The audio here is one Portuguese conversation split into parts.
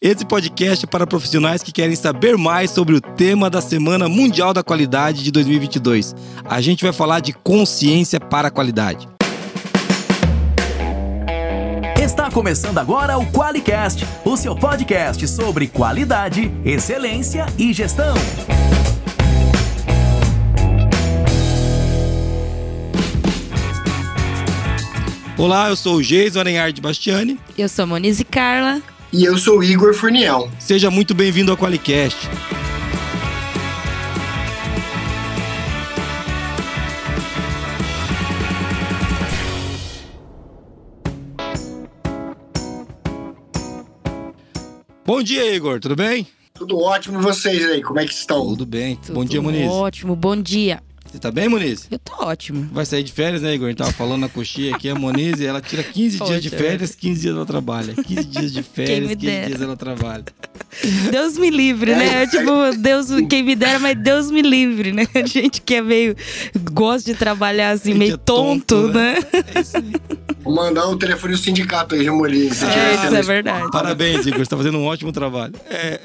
Esse podcast é para profissionais que querem saber mais sobre o tema da Semana Mundial da Qualidade de 2022. A gente vai falar de consciência para a qualidade. Está começando agora o QualiCast, o seu podcast sobre qualidade, excelência e gestão. Olá, eu sou o Geison Arenhard Bastiani. Eu sou Monize Carla. E eu sou o Igor Furniel. Seja muito bem-vindo ao Qualicast. Bom dia, Igor. Tudo bem? Tudo ótimo. E vocês aí? Como é que estão? Tudo bem. Tudo Bom dia, Muniz. Ótimo, bom dia. Você tá bem, Muniz? Eu tô ótimo. Vai sair de férias, né, Igor? A gente tava falando na coxinha aqui, a Moniz, ela tira 15 dias de férias, 15 dias ela trabalha. 15 dias de férias, me 15 dera. dias ela trabalha. Deus me livre, né? Tipo, Deus, quem me dera, mas Deus me livre, né? A gente que é meio. gosta de trabalhar assim, meio é tonto, tonto, né? né? É isso aí. Vou mandar o telefone do sindicato aí, tiver É, isso é verdade. Parabéns, Igor, você tá fazendo um ótimo trabalho. É,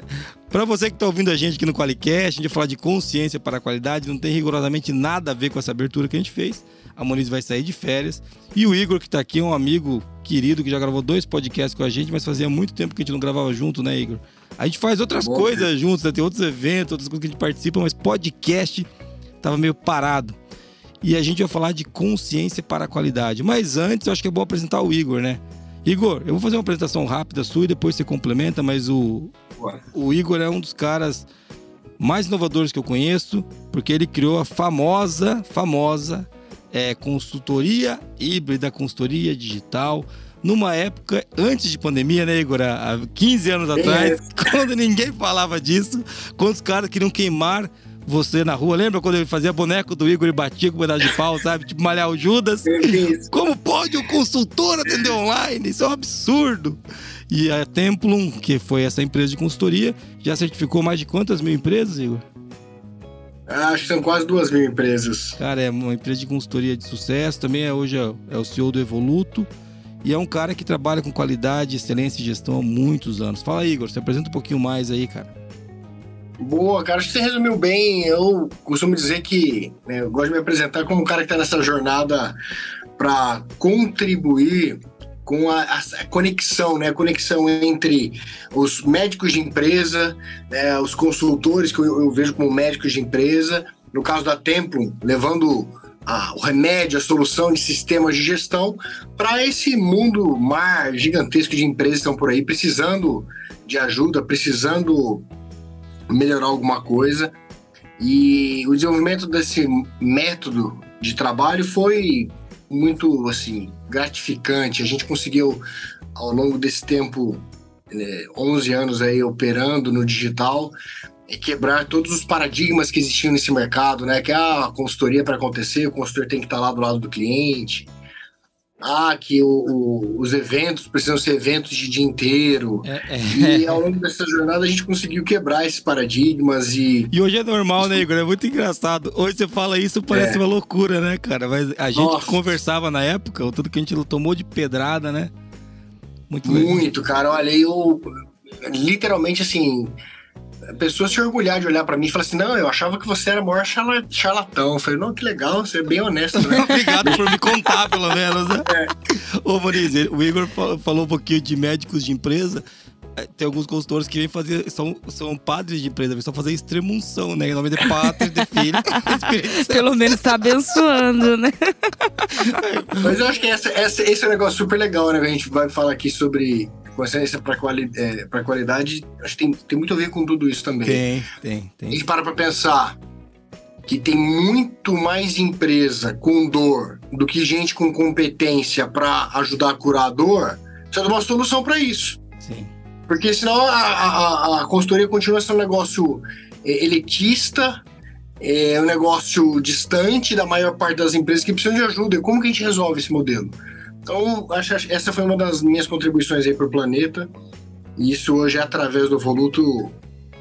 para você que tá ouvindo a gente aqui no Qualicast, a gente vai falar de consciência para a qualidade, não tem rigorosamente nada a ver com essa abertura que a gente fez. A Moniz vai sair de férias. E o Igor, que tá aqui, é um amigo querido que já gravou dois podcasts com a gente, mas fazia muito tempo que a gente não gravava junto, né, Igor? A gente faz outras Bom, coisas juntos, né? tem outros eventos, outras coisas que a gente participa, mas podcast tava meio parado. E a gente vai falar de consciência para a qualidade. Mas antes, eu acho que é bom apresentar o Igor, né? Igor, eu vou fazer uma apresentação rápida sua e depois você complementa, mas o, O Igor é um dos caras mais inovadores que eu conheço, porque ele criou a famosa, famosa é, consultoria híbrida, consultoria digital, numa época antes de pandemia, né, Igor? Há 15 anos atrás, quando ninguém falava disso, quando os caras queriam queimar você na rua. Lembra quando ele fazia boneco do Igor e batia com um pedaço de pau, sabe? Tipo malhar o Judas. Como pode um consultor atender online? Isso é um absurdo. E a Templum, que foi essa empresa de consultoria, já certificou mais de quantas mil empresas, Igor? Acho que são quase duas mil empresas. Cara, é uma empresa de consultoria de sucesso. Também é, hoje é, é o CEO do Evoluto. E é um cara que trabalha com qualidade, excelência e gestão há muitos anos. Fala aí, Igor, se apresenta um pouquinho mais aí, cara. Boa, cara. Acho que você resumiu bem. Eu costumo dizer que né, eu gosto de me apresentar como um cara que está nessa jornada para contribuir com a, a conexão, né? A conexão entre os médicos de empresa, né, os consultores que eu, eu vejo como médicos de empresa, no caso da Templum, levando a- o remédio, a solução de sistemas de gestão para esse mundo mar gigantesco de empresas que estão por aí precisando de ajuda, precisando melhorar alguma coisa. E o desenvolvimento desse método de trabalho foi muito assim gratificante. A gente conseguiu ao longo desse tempo, né, 11 anos aí operando no digital, é quebrar todos os paradigmas que existiam nesse mercado, né? Que ah, a consultoria para acontecer, o consultor tem que estar lá do lado do cliente. Ah, que o- o- os eventos precisam ser eventos de dia inteiro. É, E ao longo dessa jornada a gente conseguiu quebrar esses paradigmas e E hoje é normal, né, Igor? É muito engraçado. Hoje você fala isso, parece É. uma loucura, né, cara? Mas a gente Nossa. conversava na época, tudo que a gente tomou de pedrada, né? Muito legal. muito, cara. Olha, eu literalmente assim, a pessoa se orgulhar de olhar pra mim e falar assim: "Não, eu achava que você era o maior charla- charlatão". Eu falei: "Não, que legal, você é bem honesto, né?" Obrigado por me contar, pelo menos, né? Ô, Moniz, o Igor fa- falou um pouquinho de médicos de empresa. É, Tem alguns consultores que vêm fazer, são, são padres de empresa, vêm só fazer extremunção, né? Em nome de pátria, de filho. Pelo menos tá abençoando, né? Mas eu acho que essa, essa- esse é um negócio super legal, né? que A gente vai falar aqui sobre consciência para quali, é, qualidade. Acho que tem, tem muito a ver com tudo isso também. Tem, tem, A tem. gente para pra pensar que tem muito mais empresa com dor do que gente com competência para ajudar a curar a dor. Precisa de uma solução para isso. Sim. Porque senão a, a, a- a consultoria continua sendo um negócio é, elitista, é um negócio distante da maior parte das empresas que precisam de ajuda. E como que a gente resolve esse modelo? Então, acho essa foi uma das minhas contribuições aí para o planeta. E isso hoje é através do Voluto,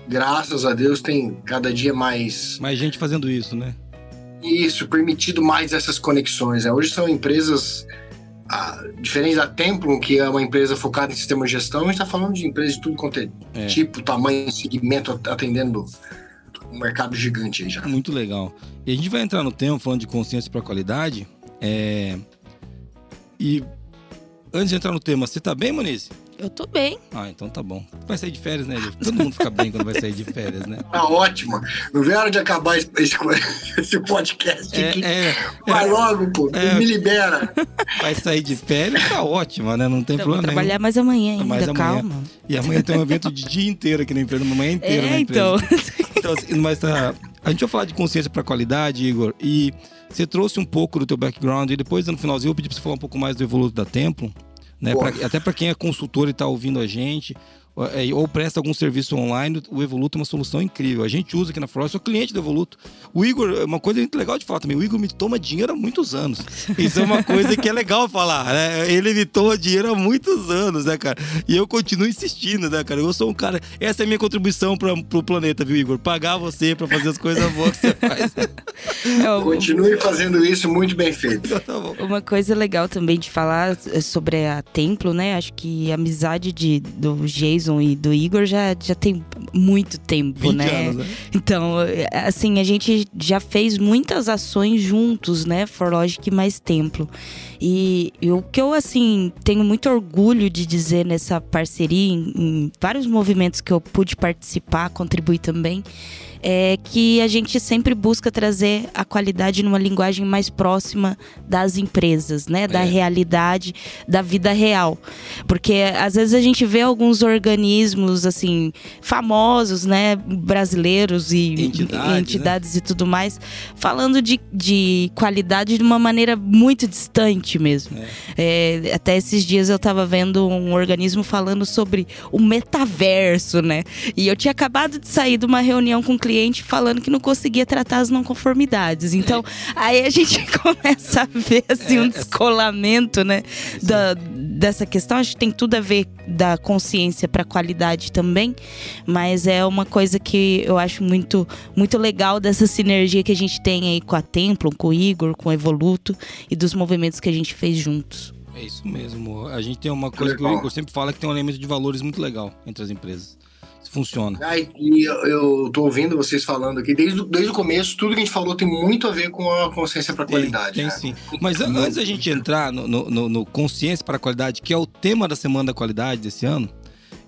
graças a Deus, tem cada dia mais Mais gente fazendo isso, né? isso, permitido mais essas conexões. né? Hoje são empresas a, diferente da Templum, que é uma empresa focada em sistema de gestão, a gente está falando de empresas de tudo quanto é, É. tipo, tamanho, segmento, atendendo um mercado gigante aí já. Muito legal. E a gente vai entrar no tema falando de consciência para qualidade. É... E antes de entrar no tema, você tá bem, Moniz? Eu tô bem. Ah, então tá bom. Vai sair de férias, né? Todo mundo fica bem quando vai sair de férias, né? Tá ótimo. Não vê a hora de acabar esse, esse, podcast aqui. É, é, Vai logo, pô. É. Me libera. vai sair de férias, tá ótima, né? Não tem vou problema nenhum. trabalhar mais amanhã ainda, Mais amanhã. calma. E amanhã tem um evento de dia inteiro aqui na empresa, uma manhã inteira na É, empresa. então. Então, assim, mas tá, a gente vai falar de consciência para qualidade, Igor, e você trouxe um pouco do teu background e depois no finalzinho eu pedi para você falar um pouco mais do Evoluto da Templo, né? Pra- até para quem é consultor e está ouvindo a gente, ou- é, ou presta algum serviço online, o Evoluto é uma solução incrível. A gente usa aqui na Flora, eu sou cliente do Evoluto. O Igor, é uma coisa muito legal de falar também, o Igor me toma dinheiro há muitos anos. Isso é uma coisa que é legal falar, né? Ele me toma dinheiro há muitos anos, né, cara? E eu continuo insistindo, né, cara? Eu sou um cara. Essa é a minha contribuição para pro planeta, viu, Igor? Pagar você para fazer as coisas boas que você faz. É, o- Continue fazendo isso muito bem feito. Então tá bom. Uma coisa legal também de falar sobre a Templo, né? Acho que a amizade de, do Jason e do Igor já, já tem muito tempo, 20 né? anos, né? Então, assim, a gente já fez muitas ações juntos, né? Forlogic mais Templo. E, e o que eu, assim, tenho muito orgulho de dizer nessa parceria, em, em vários movimentos que eu pude participar, contribuir também, é que a gente sempre busca trazer a qualidade numa linguagem mais próxima das empresas, né? Da É. realidade, da vida real. Porque às vezes a gente vê alguns organismos, assim, famosos, né? Brasileiros e Entidades, e entidades e tudo mais, falando de, de qualidade de uma maneira muito distante mesmo. É, até esses dias eu tava vendo um organismo falando sobre o metaverso, né? E eu tinha acabado de sair de uma reunião com um cliente falando que não conseguia tratar as não conformidades. Então, aí a gente começa a ver assim, um descolamento, né? Da, dessa questão. Acho que tem tudo a ver da consciência para qualidade também, mas é uma coisa que eu acho muito, muito legal dessa sinergia que a gente tem aí com a Templum, com o Igor, com o Evoluto e dos movimentos que a gente fez juntos. É isso mesmo. A gente tem uma coisa que o. Igor sempre fala que tem um elemento de valores muito legal entre as empresas. Funciona. Ai, e eu, tô ouvindo vocês falando aqui, desde, o- desde o começo, tudo que a gente falou tem muito a ver com a consciência para qualidade. Tem, né? tem sim. Mas an- antes da gente entrar no, no- no- Consciência para a Qualidade, que é o tema da Semana da Qualidade desse ano,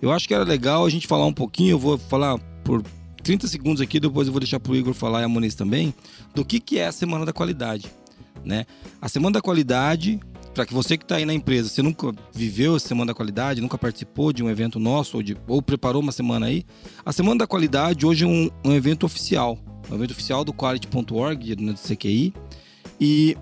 eu acho que era legal a gente falar um pouquinho, eu vou falar por 30 segundos aqui, depois eu vou deixar pro Igor falar e a Moniz também, do que, que é a Semana da Qualidade. Né? A Semana da Qualidade, para que você que está aí na empresa, você nunca viveu a Semana da Qualidade, nunca participou de um evento nosso ou, de- ou preparou uma semana aí, a Semana da Qualidade hoje é um, um evento oficial, um evento oficial do quality.org, né, do CQI, e,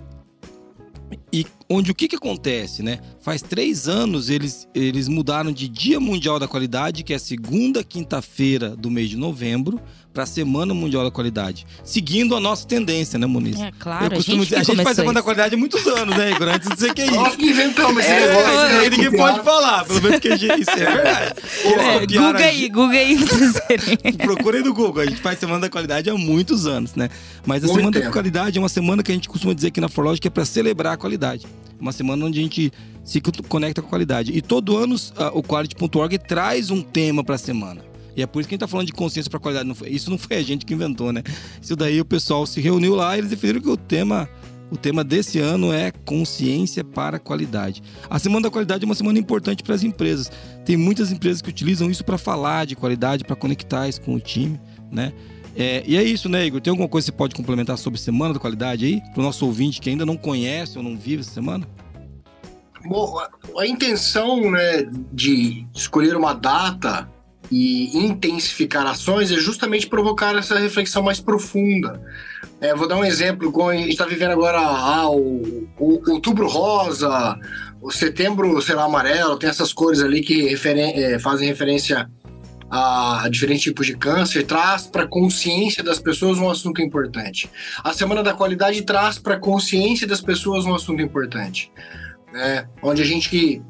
e onde o que, que acontece, né? Faz três anos eles, eles mudaram de Dia Mundial da Qualidade, que é a segunda quinta-feira do mês de novembro, para a Semana Mundial da Qualidade. Seguindo a nossa tendência, né, Muniz? É claro, Eu costumo a dizer, gente, a gente faz Semana da isso. Qualidade há muitos anos, né, Igor? Antes CQI. Nós que inventamos esse É, negócio. isso né? aí ninguém Copiar. pode falar, pelo menos que a gente, isso é verdade. É, Google aí, Google aí. Procurem no Google, a gente faz Semana da Qualidade há muitos anos, né? Mas a Muito Semana da tempo. Qualidade é uma semana que a gente costuma dizer aqui na Forlogic que é para celebrar a qualidade. Uma semana onde a gente se conecta com a qualidade. E todo ano o Quality.org traz um tema para a semana. E é por isso que a gente tá falando de consciência para qualidade. Não foi- isso não foi a gente que inventou, né? Isso daí o pessoal se reuniu lá e eles definiram que o tema o tema desse ano é consciência para qualidade. A Semana da Qualidade é uma semana importante para as empresas. Tem muitas empresas que utilizam isso para falar de qualidade, para conectar isso com o time, né? É, e é isso, né, Igor? Tem alguma coisa que você pode complementar sobre Semana da Qualidade aí? Para o nosso ouvinte que ainda não conhece ou não vive essa semana? Bom, a- intenção né, de escolher uma data e intensificar ações é justamente provocar essa reflexão mais profunda. É, vou dar um exemplo, a gente está vivendo agora ah, o, o outubro rosa, o setembro, sei lá, amarelo, tem essas cores ali que referen- é, fazem referência a diferentes tipos de câncer, traz para a consciência das pessoas um assunto importante. A Semana da Qualidade traz para a consciência das pessoas um assunto importante né, onde a gente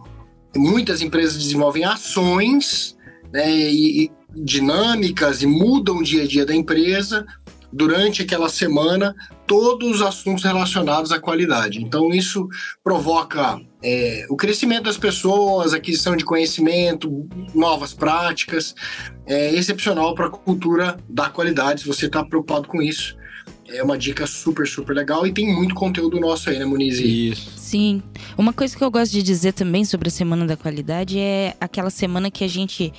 muitas empresas desenvolvem ações né, e, e dinâmicas e mudam o dia a dia da empresa, durante aquela semana todos os assuntos relacionados à qualidade. Então, isso provoca é, o crescimento das pessoas, aquisição de conhecimento, novas práticas. É excepcional para a cultura da qualidade, se você está preocupado com isso. É uma dica super, super legal e tem muito conteúdo nosso aí, né, Muniz? Isso. Sim. Uma coisa que eu gosto de dizer também sobre a Semana da Qualidade é aquela semana que a gente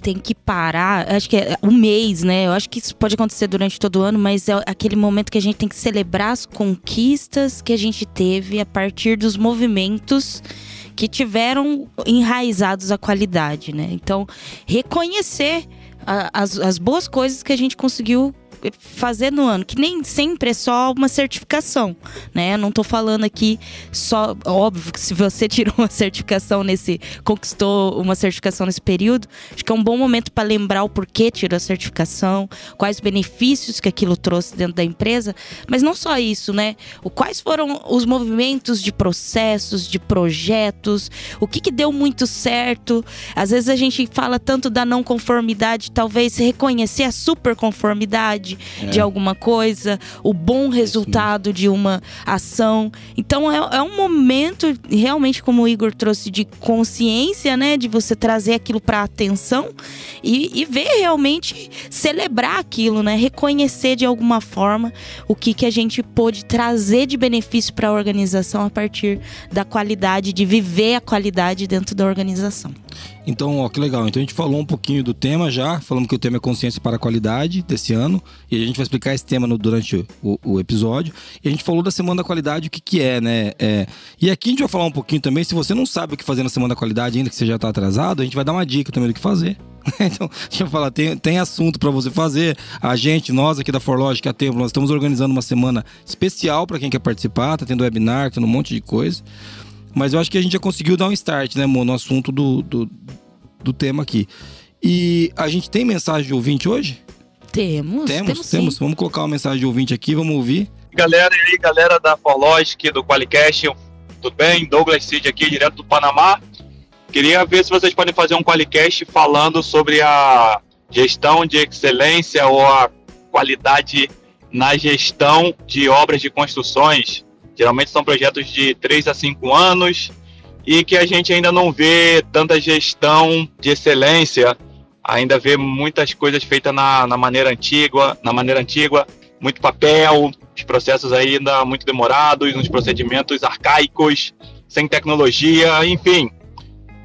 tem que parar, acho que é um mês, né? Eu acho que isso pode acontecer durante todo o ano, mas é aquele momento que a gente tem que celebrar as conquistas que a gente teve a partir dos movimentos que tiveram enraizados a qualidade, né? Então, reconhecer a, as, as boas coisas que a gente conseguiu fazer no ano, que nem sempre é só uma certificação, né? Eu não tô falando aqui só, óbvio que se você tirou uma certificação nesse, conquistou uma certificação nesse período, acho que é um bom momento para lembrar o porquê tirou a certificação, quais benefícios que aquilo trouxe dentro da empresa, mas não só isso, né? O quais foram os movimentos de processos, de projetos, o que que deu muito certo. Às vezes a gente fala tanto da não conformidade, talvez reconhecer a super conformidade é. de alguma coisa, o bom resultado de uma ação. Então é, é, um momento, realmente, como o Igor trouxe, de consciência, né? De você trazer aquilo para atenção e, e, ver realmente celebrar aquilo, né? Reconhecer de alguma forma o que, que a gente pôde trazer de benefício para a organização a partir da qualidade, de viver a qualidade dentro da organização. Então, ó, que legal. Então a gente falou um pouquinho do tema já, falamos que o tema é consciência para a qualidade desse ano, e a gente vai explicar esse tema no, durante o, o, episódio. E a gente falou da Semana da Qualidade, o que, que é, né? É, e aqui a gente vai falar um pouquinho também, se você não sabe o que fazer na Semana da Qualidade ainda, que você já está atrasado, a gente vai dar uma dica também do que fazer. então, a gente vai falar, tem, tem assunto para você fazer. A gente, nós aqui da Forlogic, a Tempo, nós estamos organizando uma semana especial para quem quer participar, tá tendo webinar, tendo um monte de coisa. Mas eu acho que a gente já conseguiu dar um start, né, amor, no assunto do, do, do tema aqui. E a gente tem mensagem de ouvinte hoje? Temos. Temos, temos. temos. Vamos colocar uma mensagem de ouvinte aqui, vamos ouvir. Galera, e aí, galera da Forlogic, do Qualicast, tudo bem? Douglas Cid aqui, direto do Panamá. Queria ver se vocês podem fazer um Qualicast falando sobre a gestão de excelência ou a qualidade na gestão de obras de construções. Geralmente são projetos de 3 a 5 anos e que a gente ainda não vê tanta gestão de excelência, ainda vê muitas coisas feitas na, na maneira antiga, na maneira antiga, muito papel, os processos ainda muito demorados, uns procedimentos arcaicos, sem tecnologia, enfim.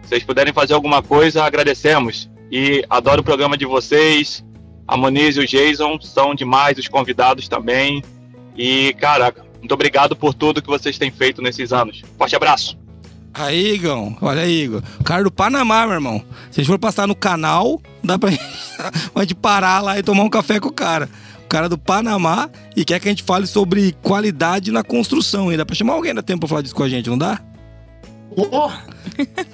Se vocês puderem fazer alguma coisa, agradecemos. E adoro o programa de vocês. A Moniz e o Jason são demais, os convidados também. E, caraca, muito obrigado por tudo que vocês têm feito nesses anos. Forte abraço. Aí, Igor. Olha aí, Igor. O cara do Panamá, meu irmão. Se a gente for passar no canal, dá pra gente parar lá e tomar um café com o cara. O cara do Panamá e quer que a gente fale sobre qualidade na construção. E dá pra chamar alguém da tempo pra falar disso com a gente, não dá? Oh.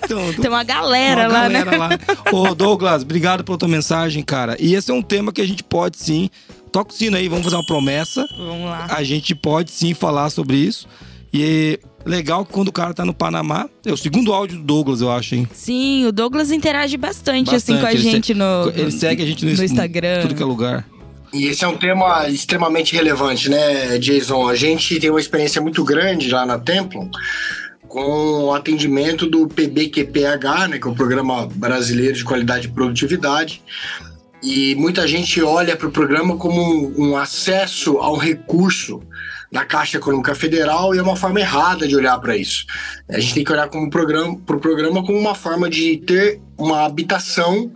Então, Tem uma galera uma lá, né? galera né? Lá. Ô, Douglas, obrigado pela tua mensagem, cara. E esse é um tema que a gente pode sim toca o sino aí, vamos fazer uma promessa. Vamos lá. A gente pode sim falar sobre isso. E legal que quando o cara tá no Panamá, é o segundo áudio do Douglas, eu acho, hein? Sim, o Douglas interage bastante, bastante. assim com a ele gente no, Ele segue a gente no, no Instagram. Tudo que é lugar. E esse é um tema extremamente relevante, né, Jason? A gente tem uma experiência muito grande lá na Templon com o atendimento do PBQPH, né, que é o Programa Brasileiro de Qualidade e Produtividade, e muita gente olha para o programa como um, um, acesso a um recurso da Caixa Econômica Federal e é uma forma errada de olhar para isso. A gente tem que olhar para o programa, pro programa como uma forma de ter uma habitação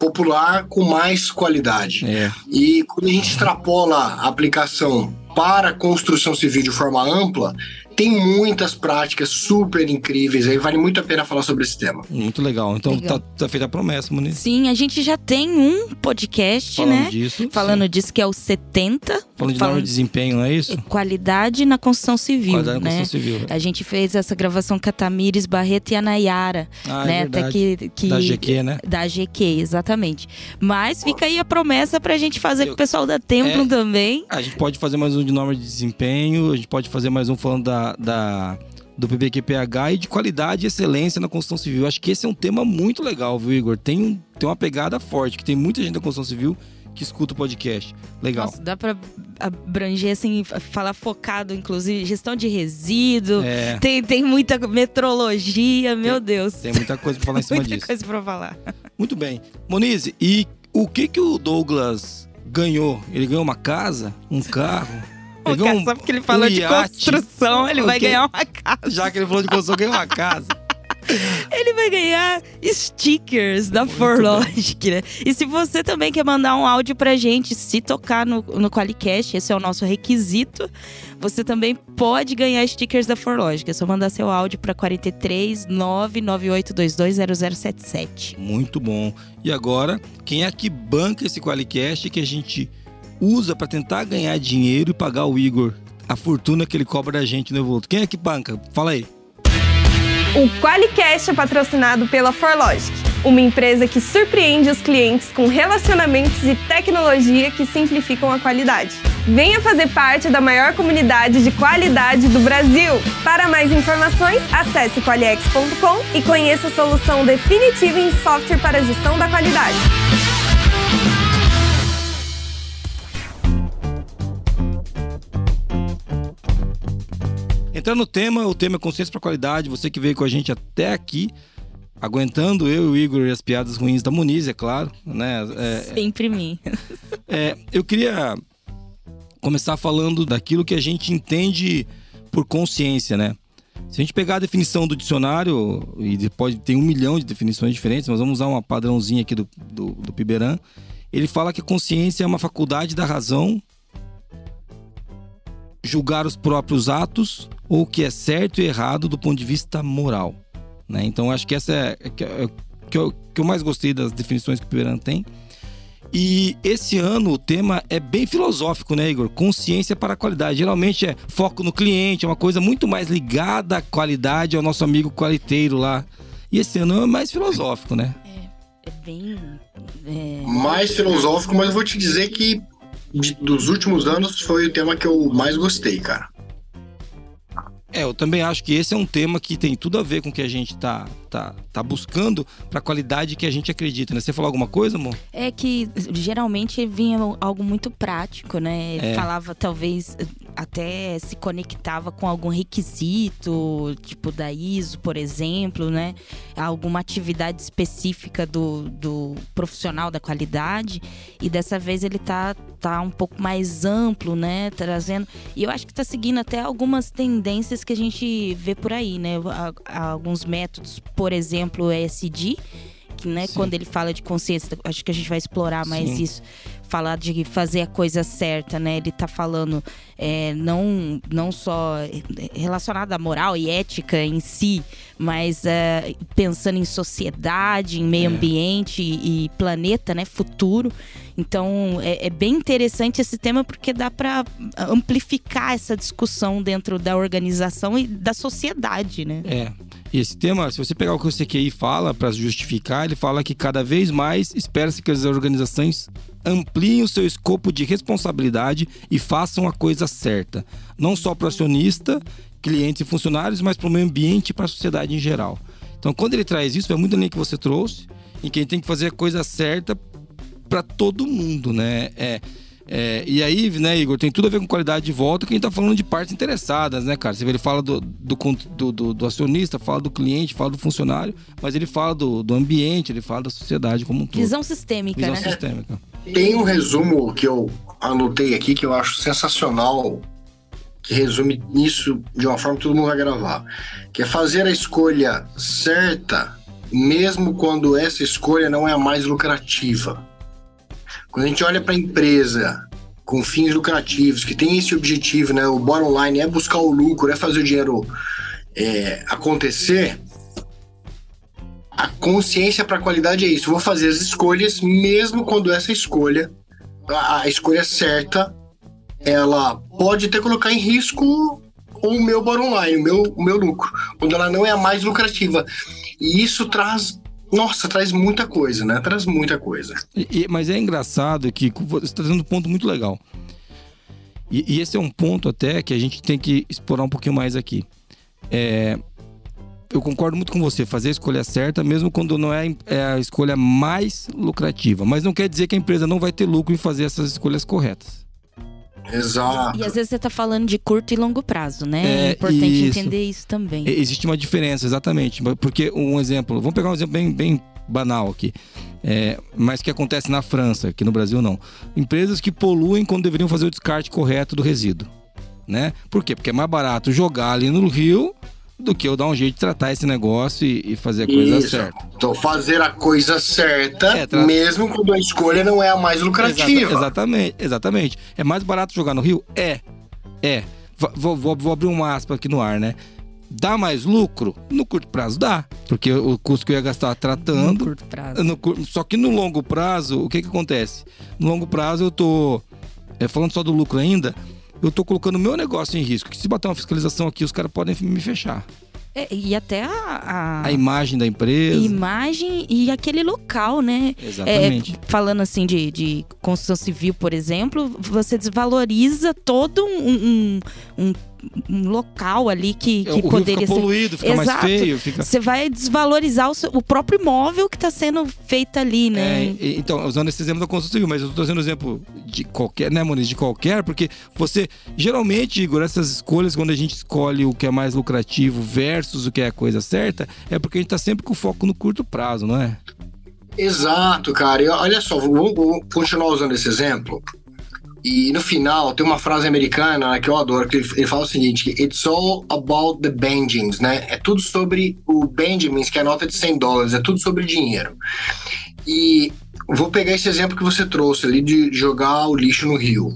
popular com mais qualidade. É. E quando a gente extrapola a aplicação para a construção civil de forma ampla, tem muitas práticas super incríveis aí, vale muito a pena falar sobre esse tema. Muito legal. Então legal. Tá, tá, feita a promessa, Muniz. Sim, a gente já tem um podcast, falando né? Disso, falando sim. disso, que é o 70. Falando de norma de desempenho, não é isso? Qualidade na construção civil. Qualidade né? na construção civil. A gente fez essa gravação com a Tamires Barreto e a Nayara. Ah, né? É Até que, que, da GQ, né? Da GQ, exatamente. Mas fica aí a promessa pra gente fazer Eu, com o pessoal da Templo é, também. A gente pode fazer mais um de norma de desempenho, a gente pode fazer mais um falando da, da do PBQPH e de qualidade e excelência na construção civil. Acho que esse é um tema muito legal, viu, Igor? Tem, tem uma pegada forte, que tem muita gente da construção civil que escuta o podcast. Legal. Nossa, dá pra abranger, assim, falar focado, inclusive, gestão de resíduo. É. Tem, tem muita metrologia, meu Deus. Tem muita coisa pra falar em cima muita disso. coisa pra falar. Muito bem. Monize, e o que que o Douglas ganhou? Ele ganhou uma casa? Um carro? O cara, um- só porque ele falou um de construção, ele vai Ok. ganhar uma casa. Já que ele falou de construção, ganhou uma casa. Ele vai ganhar stickers da Forlogic, né? E se você também quer mandar um áudio pra gente, se tocar no, no Qualicast, esse é o nosso requisito, você também pode ganhar stickers da Forlogic. É só mandar seu áudio pra 43 998220077. Muito bom. E agora, quem é que banca esse Qualicast que a gente usa pra tentar ganhar dinheiro e pagar o Igor a fortuna que ele cobra da gente no Evoluto? Quem é que banca? Fala aí. O Qualicast é patrocinado pela Forlogic, uma empresa que surpreende os clientes com relacionamentos e tecnologia que simplificam a qualidade. Venha fazer parte da maior comunidade de qualidade do Brasil. Para mais informações, acesse qualiex.com e conheça a solução definitiva em software para gestão da qualidade. Entrando no tema, o tema é consciência para qualidade. Você que veio com a gente até aqui, aguentando eu e o Igor e as piadas ruins da Muniz, é claro. Né? É, Sempre mim. é, eu queria começar falando daquilo que a gente entende por consciência, né? Se a gente pegar a definição do dicionário, e pode ter um milhão de definições diferentes, mas vamos usar uma padrãozinha aqui do, do, do Piberan, ele fala que a consciência é uma faculdade da razão julgar os próprios atos ou o que é certo e errado do ponto de vista moral. Né? Então acho que essa é, é que, é, que, eu, que eu mais gostei das definições que o Piberan tem. E esse ano o tema é bem filosófico, né, Igor? Consciência para a qualidade. Geralmente é foco no cliente, é uma coisa muito mais ligada à qualidade, ao nosso amigo qualiteiro lá. E esse ano é mais filosófico, né? É bem. é, Mais filosófico, mas eu vou te dizer que de- dos últimos anos foi o tema que eu mais gostei, cara. É, eu também acho que esse é um tema que tem tudo a ver com o que a gente tá, tá, tá buscando para a qualidade que a gente acredita, né? Você falou alguma coisa, amor? É que geralmente vinha algo muito prático, né? É. Falava, talvez, até se conectava com algum requisito, tipo da ISO, por exemplo, né? Alguma atividade específica do, do profissional da qualidade. E dessa vez ele tá, tá um pouco mais amplo, né? Trazendo. E eu acho que tá seguindo até algumas tendências que a gente vê por aí, né? Alguns métodos, por exemplo, o ESG, que, né, Sim. quando ele fala de consciência, acho que a gente vai explorar mais Sim. isso. Falar de fazer a coisa certa, né? Ele tá falando é, não, não só relacionado à moral e ética em si, mas é, pensando em sociedade, em meio É. ambiente e, e planeta, né? Futuro. Então é, é bem interessante esse tema porque dá para amplificar essa discussão dentro da organização e da sociedade, né? É. E esse tema, se você pegar o que o CQI fala para justificar, ele fala que cada vez mais espera-se que as organizações ampliem o seu escopo de responsabilidade e façam a coisa certa. Não só para o acionista, clientes e funcionários, mas para o meio ambiente e para a sociedade em geral. Então, quando ele traz isso, é muito além que você trouxe, em que a gente tem que fazer a coisa certa para todo mundo, né? É, é, e aí, né, Igor, tem tudo a ver com qualidade de volta, que a gente tá falando de partes interessadas, né, cara? Você vê, ele fala do, do, do- do acionista, fala do cliente, fala do funcionário, mas ele fala do, do ambiente, ele fala da sociedade como um todo. Visão sistêmica, Visão né? sistêmica. Tem um resumo que eu anotei aqui que eu acho sensacional, que resume isso de uma forma que todo mundo vai gravar, que é fazer a escolha certa, mesmo quando essa escolha não é a mais lucrativa. Quando a gente olha para a empresa com fins lucrativos, que tem esse objetivo, né, o bottom line é buscar o lucro, é fazer o dinheiro é, acontecer, a consciência para a qualidade é isso. Vou fazer as escolhas, mesmo quando essa escolha, a, a escolha certa, ela pode até colocar em risco o meu bottom line, o meu, o meu lucro, quando ela não é a mais lucrativa. E isso traz, nossa, traz muita coisa, né? Traz muita coisa. E- e- mas é engraçado que você está trazendo um ponto muito legal. E, e esse é um ponto até que a gente tem que explorar um pouquinho mais aqui. É, eu concordo muito com você, fazer a escolha certa, mesmo quando não é, é a escolha mais lucrativa. Mas não quer dizer que a empresa não vai ter lucro em fazer essas escolhas corretas. Exato. E às vezes você tá falando de curto e longo prazo, né? É, É, importante isso. entender isso também. E- Existe uma diferença, exatamente. Porque um exemplo, vamos pegar um exemplo bem, bem banal aqui, é, mas que acontece na França, aqui no Brasil não. Empresas que poluem quando deveriam fazer o descarte correto do resíduo. Né? Por quê? Porque é mais barato jogar ali no rio do que eu dar um jeito de tratar esse negócio e, e fazer a coisa Isso. certa. Então, fazer a coisa certa, É, tra- mesmo quando a escolha não é a mais lucrativa. Exata- exatamente, exatamente. É mais barato jogar no rio? É. É. Vou, vou- vou abrir uma aspa aqui no ar, né? Dá mais lucro? No curto prazo dá. Porque o custo que eu ia gastar No tratando. curto prazo. no cur- só que no longo prazo, o que que acontece? No longo prazo eu tô. é, falando só do lucro ainda, eu tô colocando o meu negócio em risco. Que se bater uma fiscalização aqui, os caras podem me fechar. É, e até a, a- A imagem da empresa. imagem e aquele local, né? Exatamente. É, falando assim de, de construção civil, por exemplo, você desvaloriza todo um, um, um- um local ali que, É, que o rio poderia fica ser. poluído, fica mais Exato. feio, fica. Você vai desvalorizar o, seu- o próprio imóvel que está sendo feito ali, né? É, e- então, usando esse exemplo da construção civil, mas eu tô trazendo exemplo de qualquer, né, Moniz? De qualquer, porque você, geralmente, Igor, essas escolhas, quando a gente escolhe o que é mais lucrativo versus o que é a coisa certa, é porque a gente tá sempre com foco no curto prazo, não é? Exato, cara. E olha só, vou, vou continuar usando esse exemplo. E no final tem uma frase americana que eu adoro, que ele, fala o seguinte: It's all about the Benjamins, né? É tudo sobre o Benjamins, que é a nota de 100 dólares, é tudo sobre dinheiro. E vou pegar esse exemplo que você trouxe ali de jogar o lixo no rio.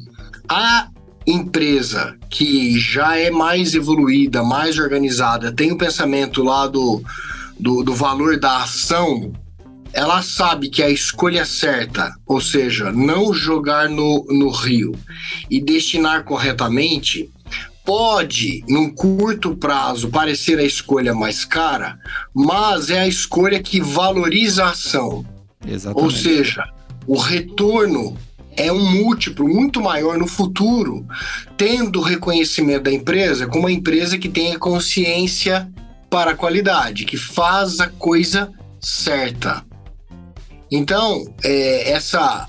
A empresa que já é mais evoluída, mais organizada, tem o pensamento lá do, do, do valor da ação, ela sabe que a escolha certa, ou seja, não jogar no, no rio e destinar corretamente, pode, num curto prazo, parecer a escolha mais cara, mas é a escolha que valoriza a ação. Exatamente. Ou seja, o retorno é um múltiplo muito maior no futuro, tendo o reconhecimento da empresa como uma empresa que tenha consciência para a qualidade, que faz a coisa certa. Então, é, essa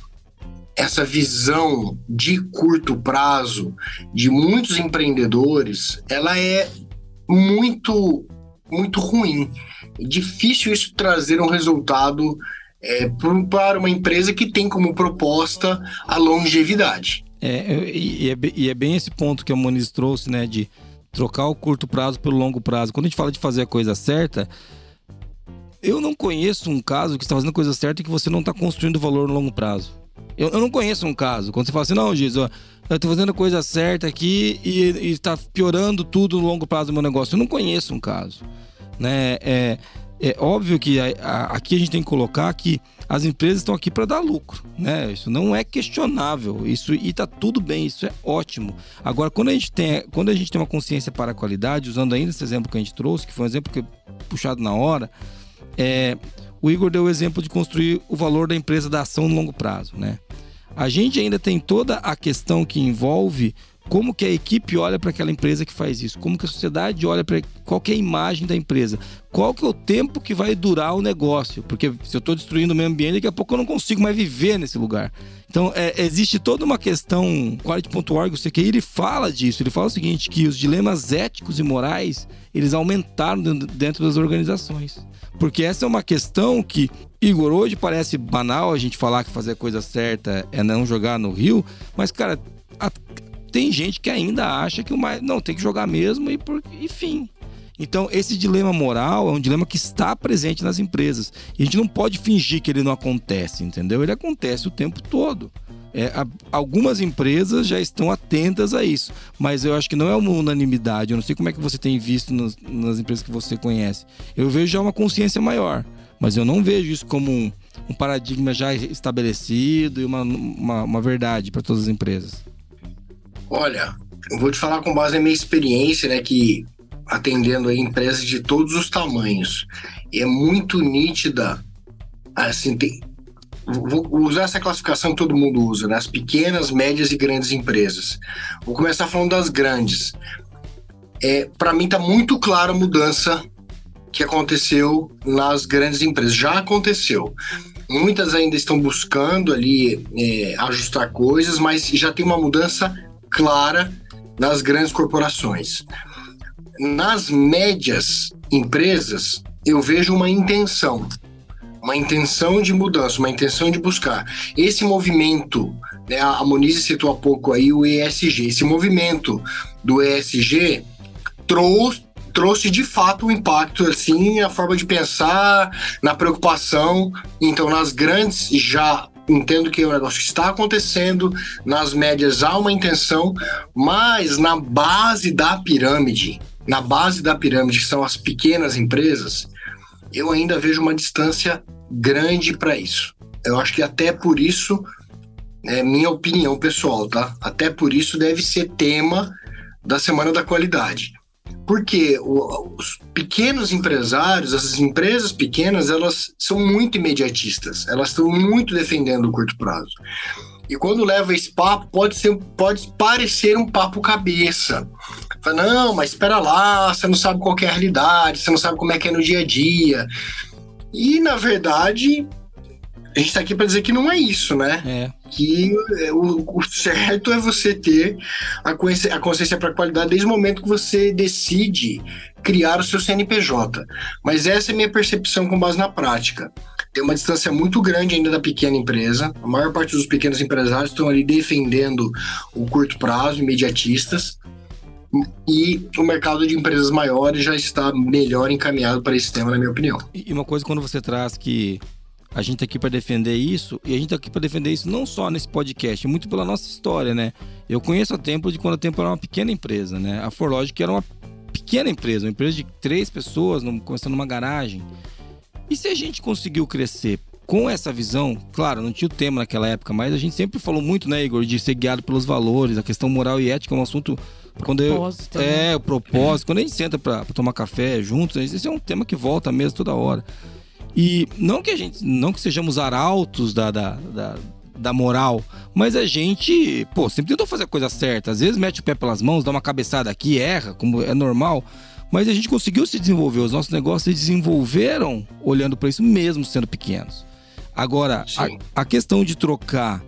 essa visão de curto prazo de muitos empreendedores, ela é muito muito ruim. É difícil isso trazer um resultado é, para uma empresa que tem como proposta a longevidade. É, e, é, e é bem esse ponto que a Moniz trouxe, né? De trocar o curto prazo pelo longo prazo. Quando a gente fala de fazer a coisa certa, eu não conheço um caso que está fazendo coisa certa e que você não está construindo valor no longo prazo. Eu, eu não conheço um caso. Quando você fala assim, não, Giz, ó, eu tô fazendo a coisa certa aqui e está piorando tudo no longo prazo do meu negócio. Eu não conheço um caso. Né? É, é óbvio que a- a- aqui a gente tem que colocar que as empresas estão aqui para dar lucro, né? Isso não é questionável. Isso e tá tudo bem, isso é ótimo. Agora, quando a gente tem, quando a gente tem uma consciência para a qualidade, usando ainda esse exemplo que a gente trouxe, que foi um exemplo que puxado na hora, é, o Igor deu o exemplo de construir o valor da empresa da ação no longo prazo, né? A gente ainda tem toda a questão que envolve como que a equipe olha para aquela empresa que faz isso, como que a sociedade olha para qual que é a imagem da empresa, qual que é o tempo que vai durar o negócio, porque se eu estou destruindo o meio ambiente, daqui a pouco eu não consigo mais viver nesse lugar. Então, é, existe toda uma questão, Quality.org, o CQI, ele fala disso, ele fala o seguinte, que os dilemas éticos e morais, eles aumentaram dentro- dentro das organizações. Porque essa é uma questão que, Igor, hoje parece banal a gente falar que fazer a coisa certa é não jogar no rio, mas, cara, a- tem gente que ainda acha que o mais. Não, tem que jogar mesmo e por. Enfim. Então, esse dilema moral é um dilema que está presente nas empresas. E a gente não pode fingir que ele não acontece, entendeu? Ele acontece o tempo todo. É, algumas empresas já estão atentas a isso, mas eu acho que não é uma unanimidade. Eu não sei como é que você tem visto nos- nas empresas que você conhece. Eu vejo já uma consciência maior, mas eu não vejo isso como um, um paradigma já estabelecido e uma, uma, uma verdade para todas as empresas. Olha, eu vou te falar com base na minha experiência, né, que atendendo aí empresas de todos os tamanhos. É muito nítida, assim, tem, vou usar essa classificação que todo mundo usa, né, as pequenas, médias e grandes empresas. Vou começar falando das grandes. É, para mim tá muito clara a mudança que aconteceu nas grandes empresas. Já aconteceu. Muitas ainda estão buscando ali é, ajustar coisas, mas já tem uma mudança clara nas grandes corporações. Nas médias empresas, eu vejo uma intenção, uma intenção de mudança, uma intenção de buscar. Esse movimento, né, a Monize citou há pouco aí o ESG, esse movimento do ESG trouxe, trouxe de fato um impacto assim a forma de pensar na preocupação então nas grandes já entendo que o negócio está acontecendo nas médias há uma intenção mas na base da pirâmide na base da pirâmide que são as pequenas empresas eu ainda vejo uma distância grande para isso. Eu acho que até por isso é minha opinião pessoal tá? Até por isso deve ser tema da semana da qualidade porque os pequenos empresários, essas empresas pequenas, elas são muito imediatistas, elas estão muito defendendo o curto prazo. E quando leva esse papo, pode, ser, pode parecer um papo cabeça. Fala, não, mas espera lá, você não sabe qual é a realidade, você não sabe como é que é no dia a dia. E, na verdade, a gente está aqui para dizer que não é isso, né? É. Que é, o, o, certo é você ter a consciência, a consciência para a qualidade desde o momento que você decide criar o seu CNPJ. Mas essa é a minha percepção com base na prática. Tem uma distância muito grande ainda da pequena empresa. A maior parte dos pequenos empresários estão ali defendendo o curto prazo, imediatistas. E o mercado de empresas maiores já está melhor encaminhado para esse tema, na minha opinião. E uma coisa quando você traz que a gente tá aqui para defender isso e a gente tá aqui para defender isso não só nesse podcast, muito pela nossa história, né? Eu conheço a Tempo de quando a Tempo era uma pequena empresa, né? A Forlogic era uma pequena empresa, uma empresa de três pessoas, começando numa garagem. E se a gente conseguiu crescer com essa visão, claro, não tinha o tema naquela época, mas a gente sempre falou muito, né, Igor, de ser guiado pelos valores, a questão moral e ética é um assunto quando eu né? é o propósito, quando a gente senta para tomar café juntos, esse é um tema que volta mesmo toda hora. E não que a gente, não que sejamos arautos da, da, da, da moral, mas a gente, pô, sempre tentou fazer a coisa certa. Às vezes mete o pé pelas mãos, dá uma cabeçada aqui, erra, como é normal. Mas a gente conseguiu se desenvolver. Os nossos negócios se desenvolveram olhando para isso, mesmo sendo pequenos. Agora, a, a questão de trocar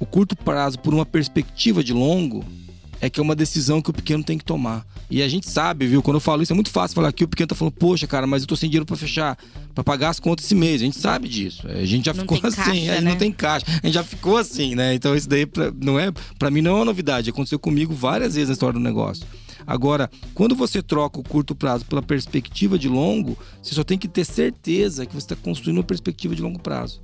o curto prazo por uma perspectiva de longo é que é uma decisão que o pequeno tem que tomar. E a gente sabe, viu? Quando eu falo isso, é muito fácil falar que o pequeno tá falando, poxa, cara, mas eu tô sem dinheiro para fechar, para pagar as contas esse mês. A gente sabe disso. A gente já não ficou assim, caixa, a gente né? não tem caixa. A gente já ficou assim, né? Então isso daí pra, não é, para mim não é uma novidade. Aconteceu comigo várias vezes na história do negócio. Agora, quando você troca o curto prazo pela perspectiva de longo, você só tem que ter certeza que você está construindo uma perspectiva de longo prazo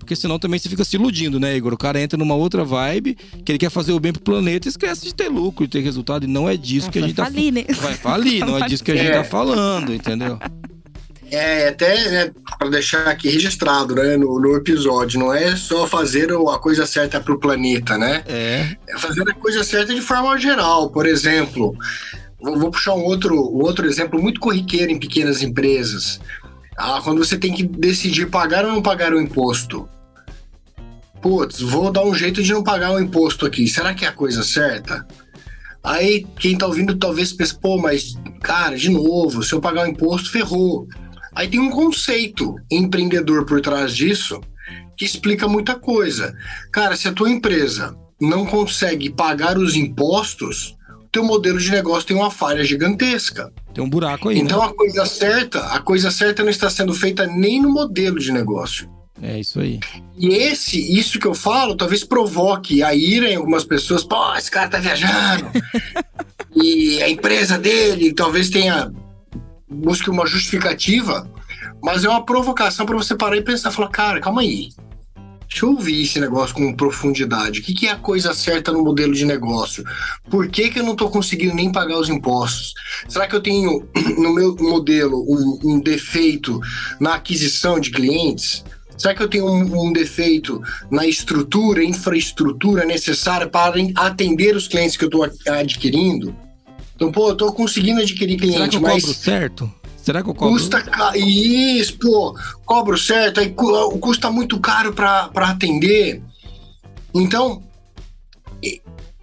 porque senão também você fica se iludindo, né, Igor? O cara entra numa outra vibe, que ele quer fazer o bem pro planeta e esquece de ter lucro, de ter resultado, e não é disso ah, que a gente falir, tá... Né? Vai falir, não é disso que a gente tá falando, entendeu? É, até né, para deixar aqui registrado né, no, no, episódio, não é só fazer a coisa certa para o planeta, né? É. É fazer a coisa certa de forma geral. Por exemplo, vou, vou puxar um outro, um outro exemplo muito corriqueiro em pequenas empresas. Ah, quando você tem que decidir pagar ou não pagar o imposto putz, vou dar um jeito de não pagar o imposto aqui. Será que é a coisa certa? Aí quem tá ouvindo talvez pense, pô, mas cara, de novo, se eu pagar o imposto, ferrou. Aí tem um conceito empreendedor por trás disso que explica muita coisa. Cara, se a tua empresa não consegue pagar os impostos, teu modelo de negócio tem uma falha gigantesca. Tem um buraco aí. Então né? a coisa certa, a coisa certa não está sendo feita nem no modelo de negócio. É isso aí. E esse, isso que eu falo, talvez provoque a ira em algumas pessoas. Pô, esse cara tá viajando. e a empresa dele talvez tenha busque uma justificativa, mas é uma provocação para você parar e pensar, falar, cara, calma aí. Deixa eu ouvir esse negócio com profundidade. O que, que é a coisa certa no modelo de negócio? Por que, que eu não estou conseguindo nem pagar os impostos? Será que eu tenho no meu modelo um, um defeito na aquisição de clientes? Será que eu tenho um, um defeito na estrutura, infraestrutura necessária para atender os clientes que eu estou adquirindo? Então, pô, eu estou conseguindo adquirir cliente, Será que eu mas... cobro certo? Será que eu cobro? Custa ca... Isso, pô, cobro certo, aí custa muito caro para atender. Então,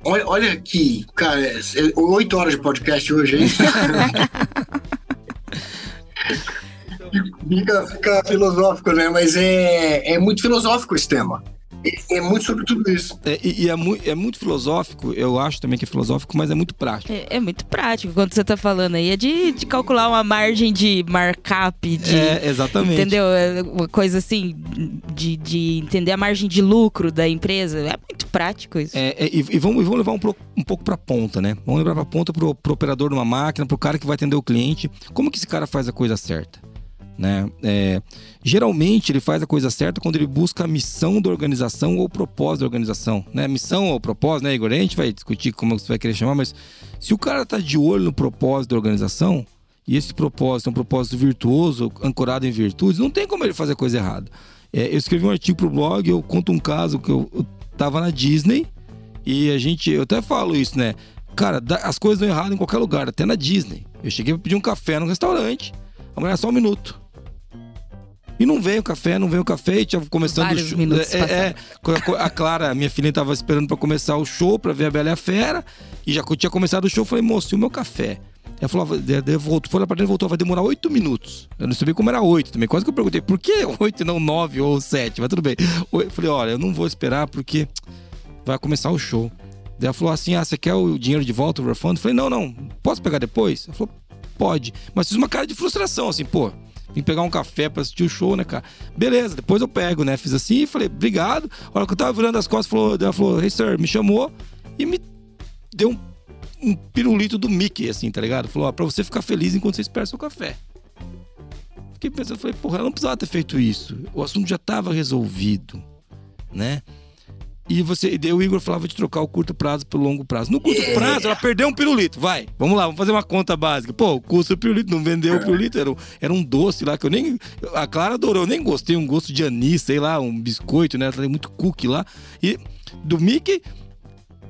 olha, aqui, cara, é oito horas de podcast hoje, hein? Fica, fica filosófico, né? Mas é, é muito filosófico esse tema. É, muito sobre tudo isso. É, e e é, mu é muito filosófico, eu acho também que é filosófico, mas é muito prático. É, é muito prático quando você tá falando aí. É de, de calcular uma margem de markup, de. É, exatamente. Entendeu? É Uma coisa assim, de, de entender a margem de lucro da empresa. É muito prático isso. É, é, e, e vamos, e vamos levar um, pro- um pouco pra ponta, né? Vamos levar pra ponta pro, pro operador de uma máquina, pro cara que vai atender o cliente. Como que esse cara faz a coisa certa? Né? É, geralmente ele faz a coisa certa quando ele busca a missão da organização ou o propósito da organização. Né? Missão ou propósito, né, Igor? A gente vai discutir como você vai querer chamar, mas se o cara tá de olho no propósito da organização, e esse propósito é um propósito virtuoso, ancorado em virtudes, não tem como ele fazer coisa errada. É, eu escrevi um artigo pro blog, eu conto um caso que eu, eu tava na Disney e a gente, eu até falo isso, né? Cara, as coisas dão errado em qualquer lugar, até na Disney. Eu cheguei pra pedir um café no restaurante, a mulher só um minuto. E não veio o café, não veio o café, e tinha começando Vários o show. minutos É, é, a- Clara, minha filha, tava esperando pra começar o show, pra ver a Bela e a Fera, e já tinha começado o show, eu falei, moço, e o meu café? Ela falou, ah, voltou, foi lá pra dentro e voltou, vai demorar oito minutos. Eu não sabia como era oito também. Quase que eu perguntei, por que oito e não nove ou sete? Mas tudo bem. Eu falei, olha, eu não vou esperar porque vai começar o show. Daí ela falou assim: ah, você quer o dinheiro de volta, o refund? Eu falei, não, não, posso pegar depois? Ela falou, pode. Mas fiz uma cara de frustração, assim, pô. Vim pegar um café pra assistir o show, né, cara? Beleza, depois eu pego, né? Fiz assim falei, obrigado. A hora que eu tava virando as costas, falou, ela falou, hey sir, me chamou e me deu um, um pirulito do Mickey, assim, tá ligado? Falou, ó, pra você ficar feliz enquanto você espera seu café. Fiquei pensando, falei, porra, ela não precisava ter feito isso. O assunto já tava resolvido, né? E você, e o Igor falava de trocar o curto prazo pelo longo prazo. No curto prazo, ela perdeu um pirulito. Vai, vamos lá, vamos fazer uma conta básica. Pô, o custo do pirulito, não vendeu o pirulito, era um, era um doce lá que eu nem. A Clara adorou, eu nem gostei, um gosto de anis, sei lá, um biscoito, né? Ela tem muito cookie lá. E do Mickey,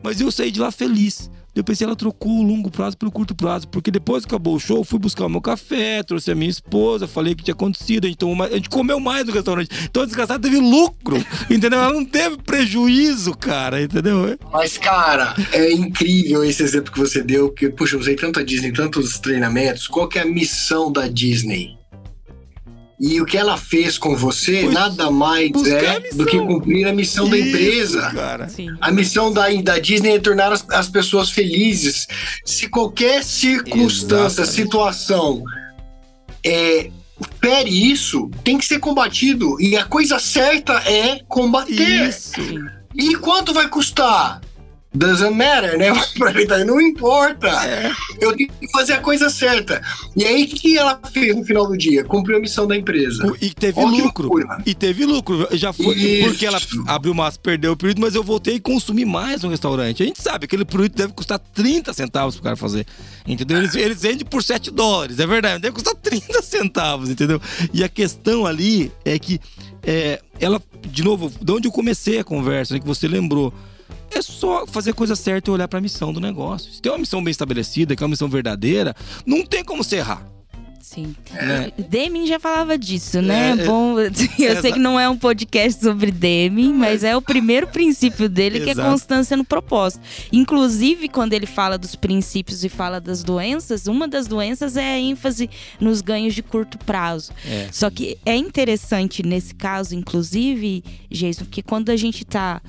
mas eu saí de lá feliz. Eu pensei, ela trocou o longo prazo pelo curto prazo, porque depois que acabou o show, fui buscar o meu café, trouxe a minha esposa, falei o que tinha acontecido, a gente, tomou mais- a gente comeu mais no restaurante. Então a desgraçada teve lucro, entendeu? Ela não teve prejuízo, cara, entendeu? Mas, cara, é incrível esse exemplo que você deu, porque, puxa, eu usei tanta Disney, tantos treinamentos. Qual que é a missão da Disney? E o que ela fez com você nada mais é do que cumprir a missão da Isso, empresa. cara. Sim. A missão da, da Disney é tornar as, as pessoas felizes. Se qualquer circunstância, Exatamente. situação é, fere isso, tem que ser combatido. E a coisa certa é combater. Isso. E quanto vai custar? Doesn't matter, né? Pra não importa. É. Eu tenho que fazer a coisa certa. E aí, o que ela fez no final do dia? Cumpriu a missão da empresa. E teve Ó, lucro. E teve lucro. Já foi Isso. porque ela abriu massa, perdeu o período, mas eu voltei e consumi mais no restaurante. A gente sabe que aquele produto deve custar 30 centavos pro cara fazer. Entendeu? Eles, eles vendem por 7 dólares, é verdade. Deve custar 30 centavos, entendeu? E a questão ali é que é, ela, de novo, de onde eu comecei a conversa, né, que você lembrou. É só fazer a coisa certa e olhar pra missão do negócio. Se tem uma missão bem estabelecida, que é uma missão verdadeira, não tem como você errar. Sim. Né? Deming já falava disso, né? É, é- Bom, eu Exa- sei que não é um podcast sobre Deming, mas é o primeiro princípio dele que é constância no propósito. Inclusive, quando ele fala dos princípios e fala das doenças, uma das doenças é a ênfase nos ganhos de curto prazo. É. Só que é interessante nesse caso, inclusive, Jason, que quando a gente está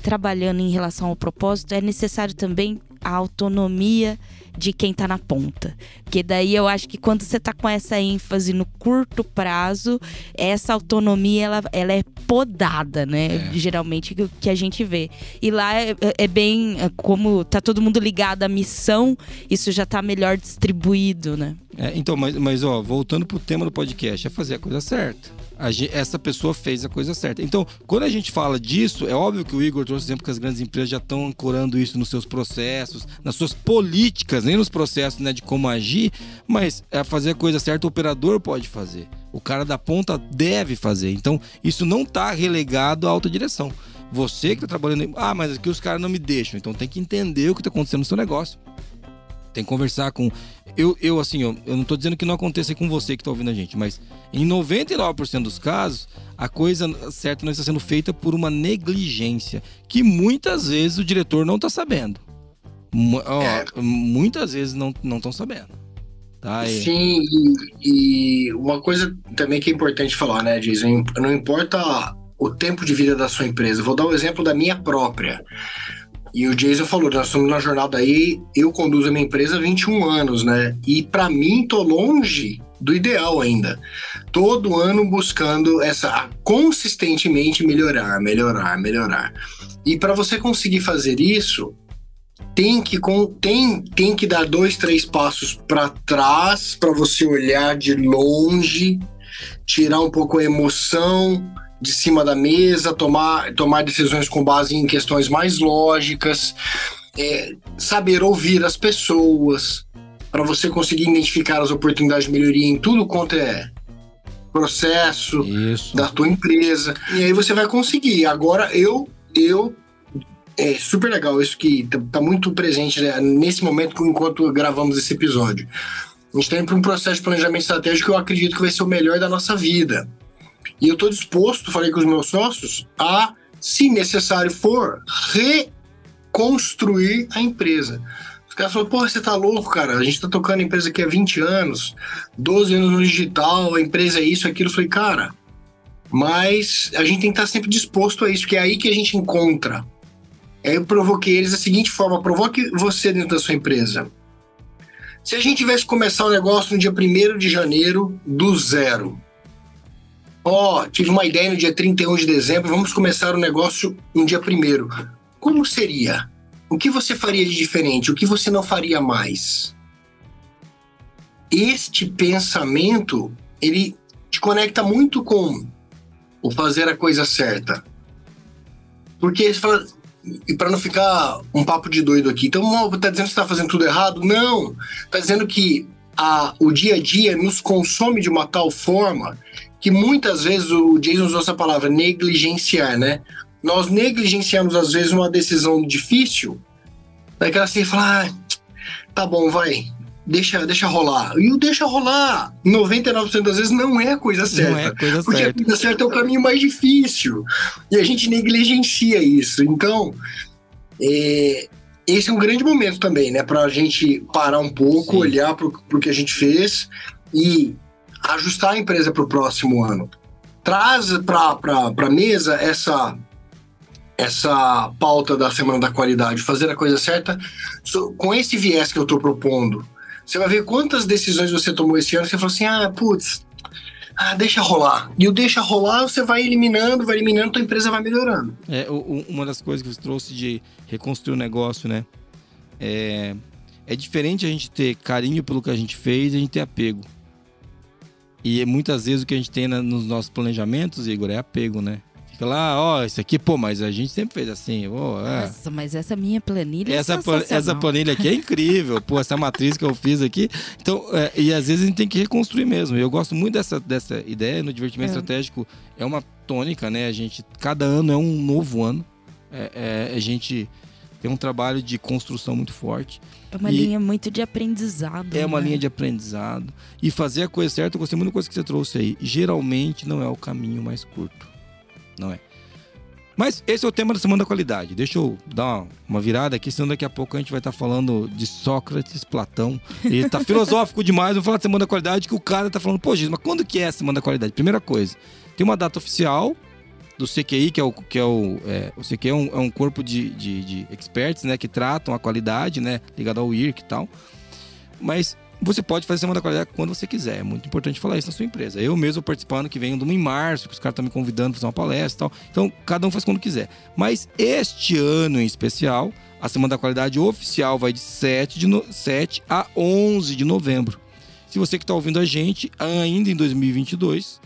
trabalhando em relação ao propósito, é necessário também a autonomia de quem tá na ponta. Porque daí eu acho que quando você tá com essa ênfase no curto prazo, essa autonomia ela, ela é podada, né? É. Geralmente que, que a gente vê. E lá é, é bem é como tá todo mundo ligado à missão, isso já tá melhor distribuído, né? É, então, mas, mas ó, voltando pro tema do podcast, é fazer a coisa certa. A ge- essa pessoa fez a coisa certa. Então, quando a gente fala disso, é óbvio que o Igor trouxe exemplo que as grandes empresas já estão ancorando isso nos seus processos, nas suas políticas, nem nos processos né, de como agir, mas é fazer a coisa certa, o operador pode fazer. O cara da ponta deve fazer. Então, isso não está relegado à alta direção. Você que está trabalhando. Ah, mas aqui os caras não me deixam. Então tem que entender o que está acontecendo no seu negócio. Tem que conversar com. Eu, eu assim, eu, eu não tô dizendo que não aconteça com você que tá ouvindo a gente, mas em 99% dos casos, a coisa certa não está sendo feita por uma negligência, que muitas vezes o diretor não tá sabendo. Ó, É. Muitas vezes não estão sabendo. Tá? Sim, e, e uma coisa também que é importante falar, né, Jason? Não importa o tempo de vida da sua empresa. Vou dar um exemplo da minha própria. E o Jason falou, nós estamos na jornada aí, eu conduzo a minha empresa há 21 anos, né? E para mim tô longe do ideal ainda. Todo ano buscando essa consistentemente melhorar, melhorar, melhorar. E para você conseguir fazer isso, tem que tem, tem que dar dois, três passos para trás para você olhar de longe, tirar um pouco a emoção de cima da mesa, tomar, tomar decisões com base em questões mais lógicas, é, saber ouvir as pessoas, para você conseguir identificar as oportunidades de melhoria em tudo quanto é processo Isso. da tua empresa. E aí você vai conseguir. Agora eu eu é super legal isso que tá, tá muito presente né, nesse momento enquanto gravamos esse episódio. A gente está indo para um processo de planejamento estratégico que eu acredito que vai ser o melhor da nossa vida. E eu estou disposto, falei com os meus sócios, a, se necessário for, reconstruir a empresa. Os caras falaram, porra, você tá louco, cara. A gente tá tocando a empresa aqui há 20 anos, 12 anos no digital, a empresa é isso, aquilo. Eu falei, cara, mas a gente tem que estar sempre disposto a isso, que é aí que a gente encontra. Aí eu provoquei eles da seguinte forma: provoque você dentro da sua empresa. Se a gente tivesse começar o negócio no dia 1 de janeiro, do zero. Ó, oh, tive uma ideia no dia 31 de dezembro, vamos começar o negócio no dia 1 Como seria? O que você faria de diferente? O que você não faria mais? Este pensamento, ele te conecta muito com o fazer a coisa certa. Porque você fala, e para não ficar um papo de doido aqui, então tá dizendo que está fazendo tudo errado? Não, tá dizendo que a, o dia a dia nos consome de uma tal forma que muitas vezes o Jason usou essa palavra negligenciar, né? nós negligenciamos às vezes uma decisão difícil, daquela assim, falar, ah, tá bom, vai, deixa, deixa rolar. E o deixa rolar, 99% das vezes não é a coisa certa. Não é a coisa porque certa. a coisa certa é o caminho mais difícil. E a gente negligencia isso. Então, é, esse é um grande momento também, né? Pra gente parar um pouco, Sim. olhar pro, pro que a gente fez e ajustar a empresa para o próximo ano. Traz para a mesa essa essa pauta da Semana da Qualidade, fazer a coisa certa, com esse viés que eu estou propondo, você vai ver quantas decisões você tomou esse ano, você falou assim, ah, putz, ah, deixa rolar. E o deixa rolar, você vai eliminando, vai eliminando, tua empresa vai melhorando. É, uma das coisas que você trouxe de reconstruir o negócio, né? É, é diferente a gente ter carinho pelo que a gente fez e a gente ter apego. E muitas vezes o que a gente tem na, nos nossos planejamentos, Igor, é apego, né? Fica lá, ó, isso aqui, pô, mas a gente sempre fez assim. Ó, é. Nossa, mas essa minha planilha essa, é essa planilha aqui é incrível, pô, essa matriz que eu fiz aqui. Então, é, e às vezes a gente tem que reconstruir mesmo. Eu gosto muito dessa, dessa ideia no divertimento é. estratégico. É uma tônica, né? A gente, cada ano é um novo ano. É, é a gente tem um trabalho de construção muito forte. É uma linha muito de aprendizado. É uma né? linha de aprendizado. E fazer a coisa certa, eu gostei muito da coisa que você trouxe aí. Geralmente não é o caminho mais curto não é? Mas esse é o tema da Semana da Qualidade. Deixa eu dar uma virada aqui, senão daqui a pouco a gente vai estar falando de Sócrates, Platão. E tá filosófico demais. Vou falar de Semana da Qualidade que o cara tá falando, pô, Jesus, mas quando que é a Semana da Qualidade? Primeira coisa, tem uma data oficial do CQI, que é o. Que é o, é, o CQI é um, é um corpo de, de, de, experts, né? Que tratam a qualidade, né? Ligado ao IRC e tal. Mas você pode fazer semana da qualidade quando você quiser. É muito importante falar isso na sua empresa. Eu mesmo participando que venho em março, que os caras estão me convidando para fazer uma palestra e tal. Então, cada um faz quando quiser. Mas este ano em especial, a Semana da Qualidade oficial vai de 7, de no... 7 a 11 de novembro. Se você que está ouvindo a gente ainda em 2022,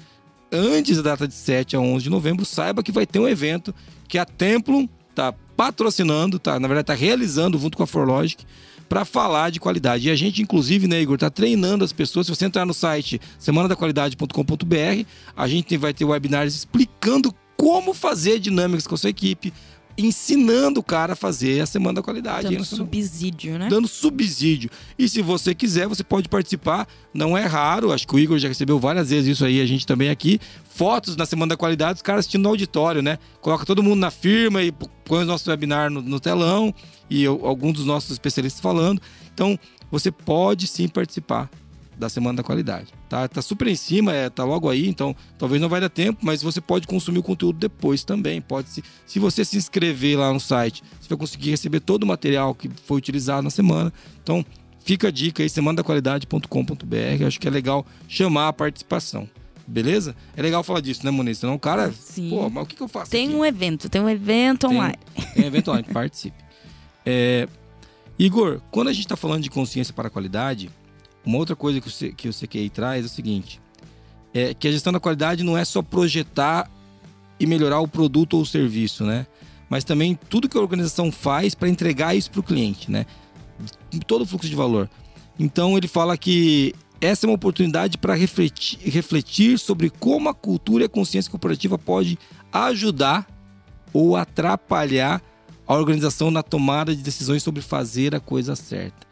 antes da data de 7 a 11 de novembro, saiba que vai ter um evento que a Templum está patrocinando, tá, na verdade está realizando junto com a Forlogic para falar de qualidade. E a gente, inclusive, né, Igor, está treinando as pessoas. Se você entrar no site semanadaqualidade.com.br, a gente vai ter webinars explicando como fazer dinâmicas com a sua equipe, ensinando o cara a fazer a semana da qualidade. Dando subsídio, né? Dando subsídio. E se você quiser, você pode participar. Não é raro, acho que o Igor já recebeu várias vezes isso aí, a gente também aqui. Fotos na semana da qualidade, os caras assistindo no auditório, né? Coloca todo mundo na firma e põe o nosso webinar no, no telão e alguns dos nossos especialistas falando. Então, você pode sim participar da Semana da Qualidade. Tá, tá super em cima, é, tá logo aí, então talvez não vai dar tempo, mas você pode consumir o conteúdo depois também. Pode se, se você se inscrever lá no site, você vai conseguir receber todo o material que foi utilizado na semana. Então, fica a dica aí, semanaqualidade.com.br. Acho que é legal chamar a participação. Beleza? É legal falar disso, né, Moniz? Senão o cara. Sim. Pô, mas o que, que eu faço? Tem aqui? um evento, tem um evento Tem- online. Tem evento online, participe. É, Igor, quando a gente está falando de consciência para a qualidade, uma outra coisa que o, C- que o CQI traz é o seguinte: é que a gestão da qualidade não é só projetar e melhorar o produto ou o serviço, né? Mas também tudo que a organização faz para entregar isso para o cliente, né? Todo o fluxo de valor. Então ele fala que essa é uma oportunidade para refletir, refletir sobre como a cultura e a consciência corporativa pode ajudar ou atrapalhar a organização na tomada de decisões sobre fazer a coisa certa.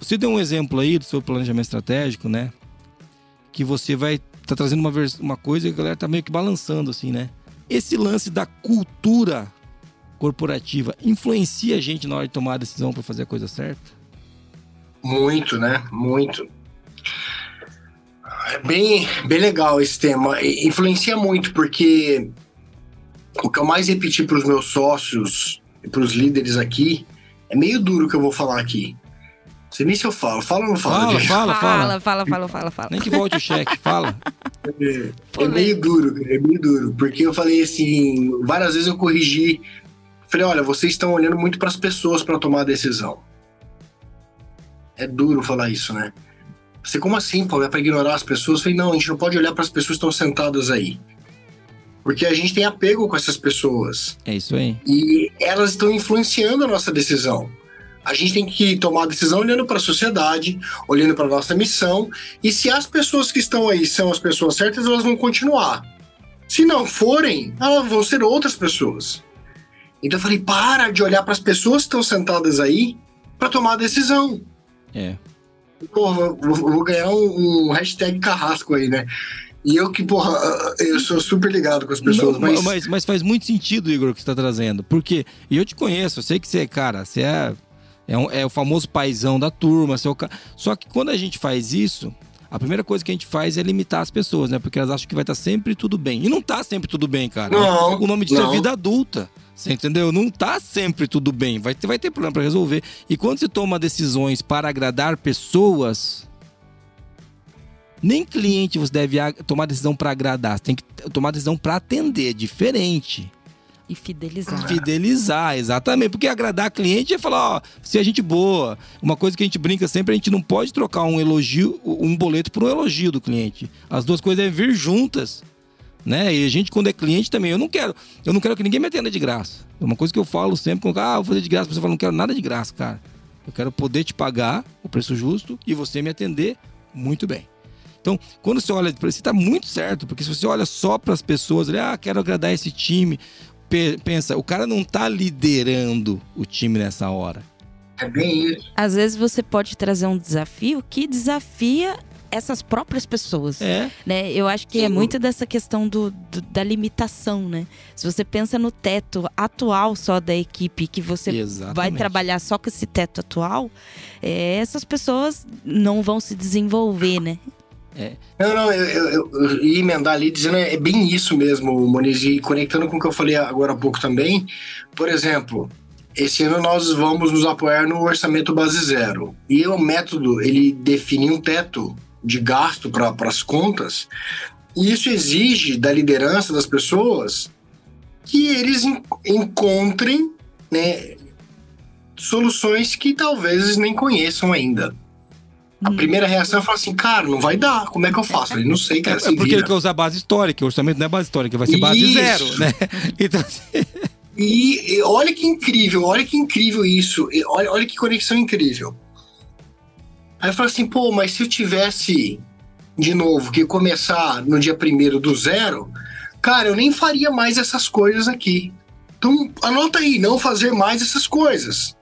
Você deu um exemplo aí do seu planejamento estratégico, né? Que você vai tá trazendo uma, uma coisa e a galera tá meio que balançando assim, né? Esse lance da cultura corporativa influencia a gente na hora de tomar a decisão para fazer a coisa certa? Muito, né? Muito. É bem, bem legal esse tema. Influencia muito, porque o que eu mais repeti para os meus sócios e para os líderes aqui é meio duro que eu vou falar aqui. Não sei nem se eu falo. Fala ou não? Fala, fala, fala. fala, fala, fala, fala, fala. Nem que volte o cheque, fala. É, é meio duro, cara, é meio duro. Porque eu falei assim, várias vezes eu corrigi. Falei, olha, vocês estão olhando muito para as pessoas para tomar a decisão. É duro falar isso, né? Você, como assim, Paulo? É para ignorar as pessoas? Eu falei, não, a gente não pode olhar para as pessoas que estão sentadas aí. Porque a gente tem apego com essas pessoas. É isso aí. E elas estão influenciando a nossa decisão. A gente tem que tomar a decisão olhando para a sociedade, olhando para a nossa missão. E se as pessoas que estão aí são as pessoas certas, elas vão continuar. Se não forem, elas vão ser outras pessoas. Então eu falei: para de olhar para as pessoas que estão sentadas aí para tomar a decisão. É. Porra, vou, vou ganhar um, um hashtag carrasco aí, né? E eu que, porra, eu sou super ligado com as pessoas, Não, mas. mas... mas faz muito sentido, Igor, o que você está trazendo. Porque, e eu te conheço, eu sei que você, cara, você é, é, um- é o famoso paizão da turma. O ca- Só que quando a gente faz isso, a primeira coisa que a gente faz é limitar as pessoas, né? Porque elas acham que vai estar sempre tudo bem. E não tá sempre tudo bem, cara. Não, O nome disso não. é vida adulta. Você entendeu? Não tá sempre tudo bem. Vai ter, vai ter problema para resolver. E quando você toma decisões para agradar pessoas, nem cliente você deve tomar decisão para agradar. Você tem que tomar decisão para atender. É diferente. E fidelizar. Fidelizar, exatamente. Porque agradar cliente é falar, ó, se a gente boa. Uma coisa que a gente brinca sempre, a gente não pode trocar um elogio, um boleto por um elogio do cliente. As duas coisas devem vir juntas. Né? E a gente, quando é cliente também, eu não quero. Eu não quero que ninguém me atenda de graça. É uma coisa que eu falo sempre, quando, ah, vou fazer de graça, você fala, não quero nada de graça, cara. Eu quero poder te pagar o preço justo e você me atender muito bem. Então, quando você olha, você está muito certo, porque se você olha só para as pessoas, ah, quero agradar esse time, pensa, o cara não tá liderando o time nessa hora. É bem isso. Às vezes você pode trazer um desafio que desafia essas próprias pessoas. É, né? Eu acho que Sim. é muito dessa questão do, do- da limitação, né? Se você pensa no teto atual só da equipe, que você exatamente. vai trabalhar só com esse teto atual, é, essas pessoas não vão se desenvolver, né? Não, não, eu, eu, eu- ia emendar ali dizendo é bem isso mesmo, Moniz, e conectando com o que eu falei agora há pouco também. Por exemplo, esse ano nós vamos nos apoiar no orçamento base zero. E o método, ele define um teto de gasto para as contas, e isso exige da liderança das pessoas que eles en- encontrem né, soluções que talvez nem conheçam ainda. A Hum. primeira reação é falar assim, cara, não vai dar, como é que eu faço? Ele não sei, cara, é se porque vira. ele quer usar base histórica, o orçamento não é base histórica, vai ser base Isso. zero, né? Então, assim, E, e olha que incrível, olha que incrível isso. E olha, olha que conexão incrível. Aí eu falo assim, pô, mas se eu tivesse, de novo, que começar no dia primeiro do zero, cara, eu nem faria mais essas coisas aqui. Então, anota aí, não fazer mais essas coisas.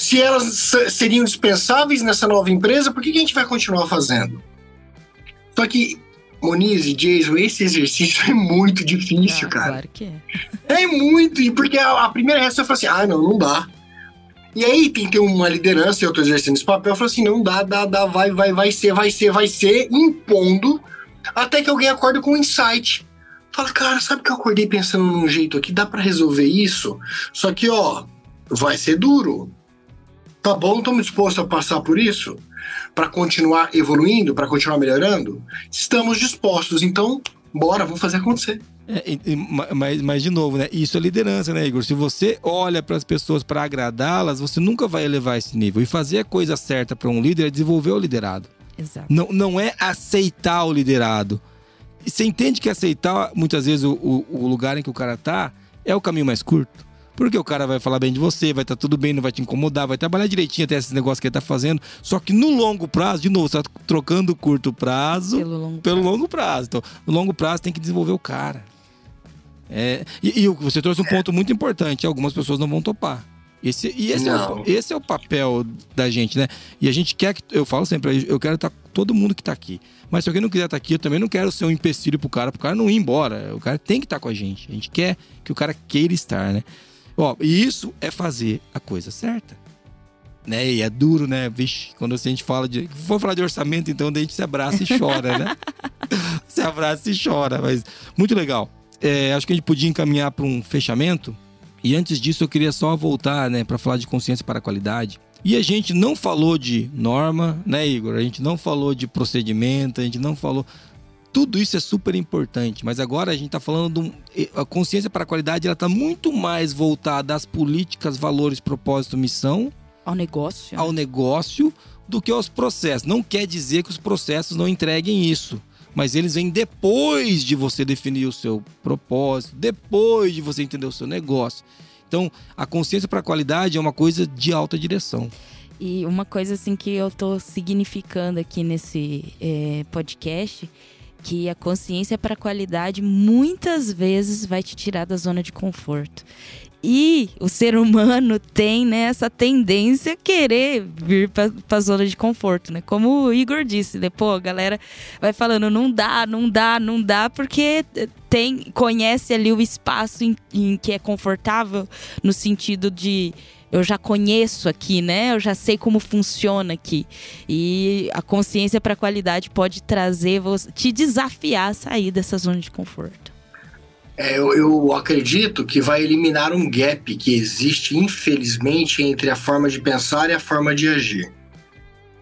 Se elas se- seriam dispensáveis nessa nova empresa, por que, que a gente vai continuar fazendo? Só que, Moniz e Jason, esse exercício é muito difícil, Ah, cara. Claro que é. É muito, e porque a, a primeira reação foi assim: ah, não, não dá. E aí tem que ter uma liderança, eu tô exercendo esse papel, eu falo assim, não dá, dá, dá, vai, vai, vai ser, vai ser, vai ser, impondo, até que alguém acorda com um insight. Fala, cara, sabe que eu acordei pensando num jeito aqui, dá para resolver isso? Só que, ó, vai ser duro. Tá bom, estamos dispostos a passar por isso? Para continuar evoluindo, para continuar melhorando? Estamos dispostos, então, bora, vamos fazer acontecer. É, mas, mas, de novo, né? Isso é liderança, né, Igor? Se você olha para as pessoas para agradá-las, você nunca vai elevar esse nível. E fazer a coisa certa para um líder é desenvolver o liderado. Exato. Não, não é aceitar o liderado. Você entende que aceitar, muitas vezes, o, o, o lugar em que o cara tá é o caminho mais curto. Porque o cara vai falar bem de você, vai estar tá tudo bem, não vai te incomodar, vai trabalhar direitinho até esses negócios que ele tá fazendo. Só que no longo prazo, de novo, você tá trocando o curto prazo pelo longo pelo prazo. Longo prazo. Então, no longo prazo tem que desenvolver o cara. É, e, e você trouxe um ponto muito importante: algumas pessoas não vão topar. Esse, e esse é, o, esse é, o, papel da gente, né? E a gente quer que. Eu falo sempre, eu quero estar todo mundo que está aqui. Mas se alguém não quiser estar aqui, eu também não quero ser um empecilho pro cara, pro cara não ir embora. O cara tem que estar com a gente. A gente quer que o cara queira estar, né? Ó, e isso é fazer a coisa certa. Né? E é duro, né? Vixe, quando a gente fala de. For falar de orçamento, então daí a gente se abraça e chora, né? se abraça e chora. Mas muito legal. É, acho que a gente podia encaminhar para um fechamento. E antes disso, eu queria só voltar, né, para falar de consciência para a qualidade. E a gente não falou de norma, né, Igor? A gente não falou de procedimento, a gente não falou. Tudo isso é super importante, mas agora a gente está falando de a consciência para a qualidade, ela está muito mais voltada às políticas, valores, propósito, missão, ao negócio, ao né? negócio, do que aos processos. Não quer dizer que os processos não entreguem isso mas eles vêm depois de você definir o seu propósito, depois de você entender o seu negócio. Então, a consciência para a qualidade é uma coisa de alta direção. E uma coisa assim que eu estou significando aqui nesse é, podcast, que a consciência para a qualidade muitas vezes vai te tirar da zona de conforto. E o ser humano tem né, essa tendência a querer vir para a zona de conforto, né? Como o Igor disse, né? Pô, a galera vai falando, não dá, não dá, não dá, porque tem, conhece ali o espaço em, em que é confortável, no sentido de eu já conheço aqui, né? Eu já sei como funciona aqui. E a consciência para a qualidade pode trazer, te desafiar a sair dessa zona de conforto é, eu, eu, acredito que vai eliminar um gap que existe, infelizmente, entre a forma de pensar e a forma de agir.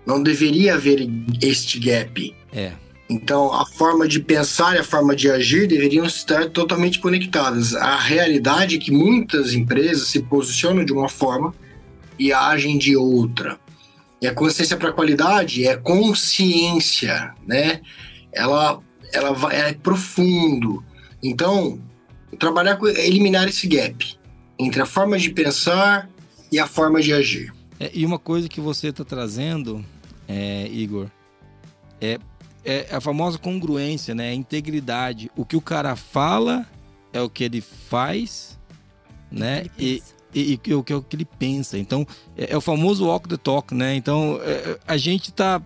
Não deveria haver este gap. É. Então, a forma de pensar e a forma de agir deveriam estar totalmente conectadas. A realidade é que muitas empresas se posicionam de uma forma e agem de outra. E a consciência para a qualidade é consciência, né? Ela, ela vai, é profundo. Então, trabalhar com eliminar esse gap entre a forma de pensar e a forma de agir. É, e uma coisa que você está trazendo, é, Igor, é, é, a famosa congruência, né? A integridade. O que o cara fala é o que ele faz, né? E, e, e, o que é o que ele pensa. Então, é, é, o famoso walk the talk, né? Então, é, a gente tá,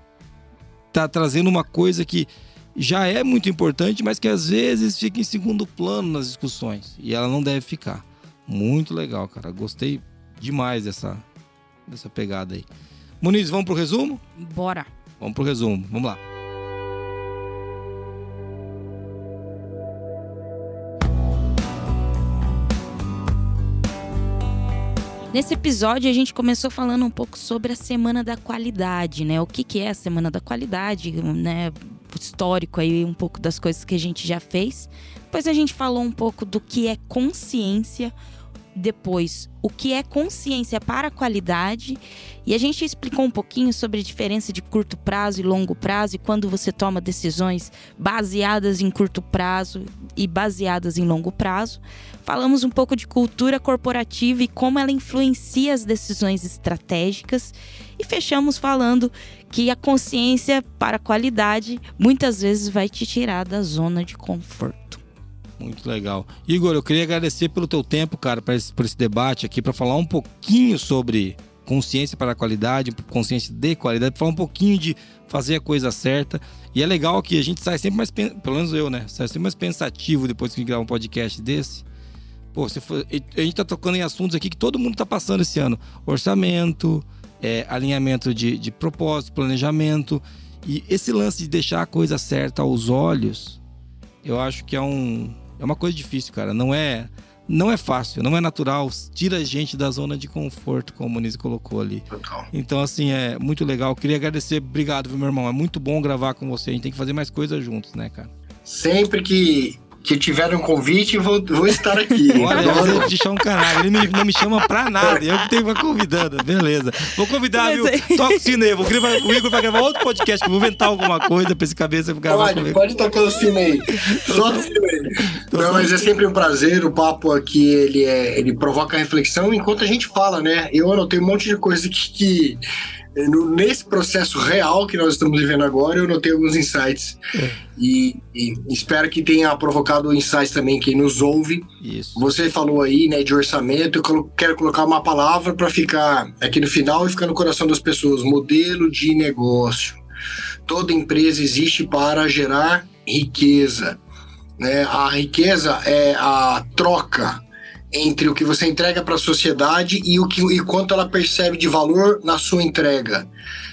tá trazendo uma coisa que já é muito importante, mas que às vezes fica em segundo plano nas discussões. E ela não deve ficar. Muito legal, cara. Gostei demais dessa, dessa pegada aí. Muniz, vamos pro resumo? Bora. Vamos pro resumo. Vamos lá. Nesse episódio, a gente começou falando um pouco sobre a Semana da Qualidade, né? O que, que é a Semana da Qualidade, né? histórico aí, um pouco das coisas que a gente já fez. Depois a gente falou um pouco do que é consciência, depois o que é consciência para a qualidade e a gente explicou um pouquinho sobre a diferença de curto prazo e longo prazo e quando você toma decisões baseadas em curto prazo e baseadas em longo prazo. Falamos um pouco de cultura corporativa e como ela influencia as decisões estratégicas e fechamos falando que a consciência para a qualidade muitas vezes vai te tirar da zona de conforto. Muito legal. Igor, eu queria agradecer pelo teu tempo, cara, por esse, por esse debate aqui, para falar um pouquinho sobre consciência para a qualidade, consciência de qualidade, falar um pouquinho de fazer a coisa certa. E é legal que a gente sai sempre mais, pelo menos eu, né? Sai sempre mais pensativo depois que grava um podcast desse, Pô, você for, a gente tá tocando em assuntos aqui que todo mundo tá passando esse ano. Orçamento, é, alinhamento de, de propósito, planejamento. E esse lance de deixar a coisa certa aos olhos, eu acho que é, um, é uma coisa difícil, cara. Não é não é fácil, não é natural, tira a gente da zona de conforto, como o Muniz colocou ali. Total. Então, assim, é muito legal. Queria agradecer, obrigado, viu, meu irmão? É muito bom gravar com você. A gente tem que fazer mais coisas juntos, né, cara? Sempre que que tiver um convite, vou, vou estar aqui. Olha, você deixar um canal. Ele me, não me chama pra nada. Eu que tenho uma convidando. Beleza. Vou convidar, viu? Toca o sino aí. Vou gravar, o Igor vai gravar outro podcast. Vou inventar alguma coisa pra esse cabeça gravar pode, comigo. Pode tocar o sino aí. Solta o sino aí. Não, mas é sempre um prazer. O papo aqui, ele, é, ele provoca reflexão enquanto a gente fala, né? Eu anotei um monte de coisa que, que nesse processo real que nós estamos vivendo agora, eu notei alguns insights. É. E, e, espero que tenha provocado insights também quem nos ouve. Isso. Você falou aí, né, de orçamento. Eu quero colocar uma palavra para ficar aqui no final e ficar no coração das pessoas: modelo de negócio. Toda empresa existe para gerar riqueza. Né? A riqueza é a troca entre o que você entrega para a sociedade e o que e quanto ela percebe de valor na sua entrega.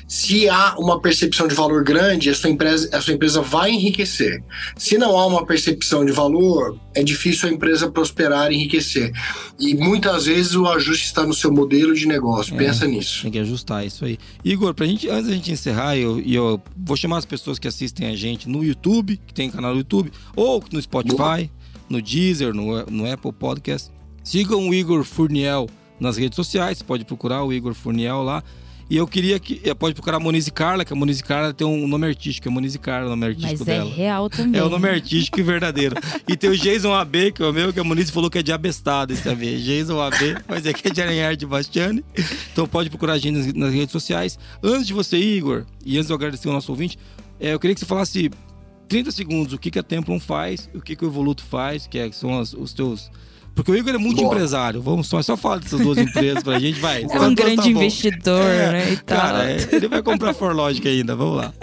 Se há uma percepção de valor grande, a sua empresa, a sua empresa vai enriquecer. Se não há uma percepção de valor, é difícil a empresa prosperar e enriquecer. E muitas vezes o ajuste está no seu modelo de negócio. É, Pensa nisso. Tem que ajustar isso aí. Igor, pra gente, antes da gente encerrar, eu, eu vou chamar as pessoas que assistem a gente no YouTube, que tem canal no YouTube, ou no Spotify, Boa. no Deezer, no, no Apple Podcast Sigam o Igor Furniel nas redes sociais, pode procurar o Igor Furniel lá. E eu queria que. Eh, pode procurar a Monize Carla, que a Monize Carla tem um nome artístico, é Monize Carla, o nome artístico Mas dela. é real também. É o nome artístico e verdadeiro. e tem o Jason AB, que é o meu, que a Monize falou que é de abestado esse AB. Jason AB, mas é que é de Aranhar de Bastiani. Então pode procurar a gente nas, redes sociais. Antes de você, Igor, e antes de eu agradecer o nosso ouvinte, é, eu queria que você falasse 30 segundos o que, que a Templon faz, o que, que o Evoluto faz, que, é, que são as, os teus porque o Igor é muito Boa. empresário. Vamos só, só falar dessas duas empresas pra gente, vai. É um grande tá investidor, é, né? Cara, é, ele vai comprar Forlogic ainda, vamos lá.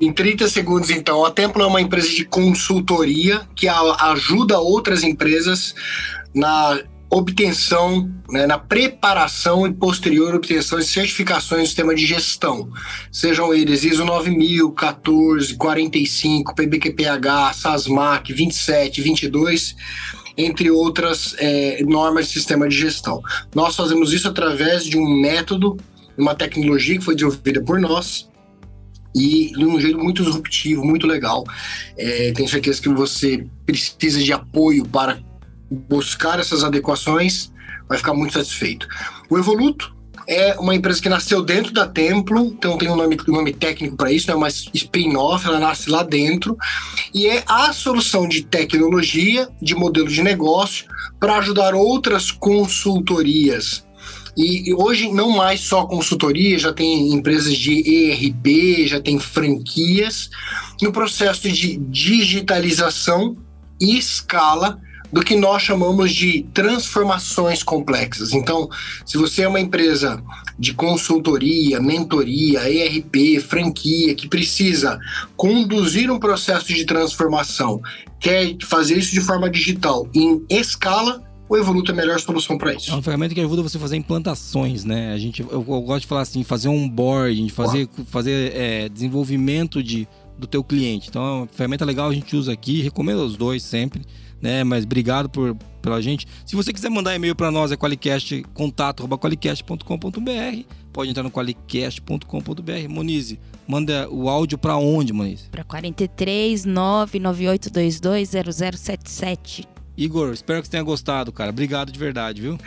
Em 30 segundos, então, a Templo é uma empresa de consultoria que ajuda outras empresas na obtenção, né, na preparação e posterior obtenção de certificações do sistema de gestão, sejam eles ISO 9000, 14, 45, PBQPH, SASMAC, 27, 22 entre outras é, normas de sistema de gestão. Nós fazemos isso através de um método, uma tecnologia que foi desenvolvida por nós, e de um jeito muito disruptivo, muito legal. É, tenho certeza que você precisa de apoio para buscar essas adequações, vai ficar muito satisfeito. O Evoluto é uma empresa que nasceu dentro da Templo, então tem um nome, um nome técnico para isso, é né? uma spin-off, ela nasce lá dentro, e é a solução de tecnologia, de modelo de negócio, para ajudar outras consultorias. E, e hoje não mais só consultoria, já tem empresas de ERP, já tem franquias, no processo de digitalização e escala do que nós chamamos de transformações complexas. Então, se você é uma empresa de consultoria, mentoria, ERP, franquia, que precisa conduzir um processo de transformação, quer fazer isso de forma digital em escala, o Evoluto é a melhor solução para isso. É uma ferramenta que ajuda você a fazer implantações, né? A gente, eu, eu gosto de falar assim, fazer um onboarding, fazer, fazer é, desenvolvimento de, do teu cliente. Então, é uma ferramenta legal, a gente usa aqui, recomendo os dois sempre né? Mas obrigado por, pela gente. Se você quiser mandar e-mail para nós, é qualicast, contato.qualicast.com.br. Pode entrar no qualicast.com.br. Monize, manda o áudio para onde, Monize? Para 43 998220077. Igor, espero que você tenha gostado, cara. Obrigado de verdade, viu?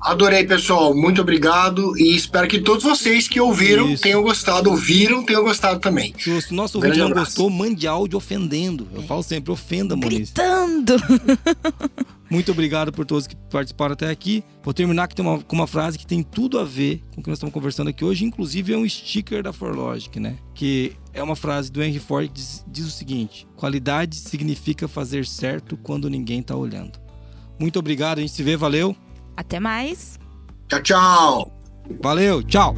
Adorei, pessoal. Muito obrigado. E espero que todos vocês que ouviram Isso. tenham gostado, ouviram, tenham gostado também. Se o nosso ouvinte não gostou, mande áudio ofendendo. Eu falo sempre, ofenda, Moniz. Gritando! Muito obrigado por todos que participaram até aqui. Vou terminar aqui uma, com uma frase que tem tudo a ver com o que nós estamos conversando aqui hoje. Inclusive, é um sticker da Forlogic, né? Que é uma frase do Henry Ford que diz, diz o seguinte: Qualidade significa fazer certo quando ninguém está olhando. Muito obrigado, a gente se vê, valeu! Até mais. Tchau, tchau. Valeu, tchau.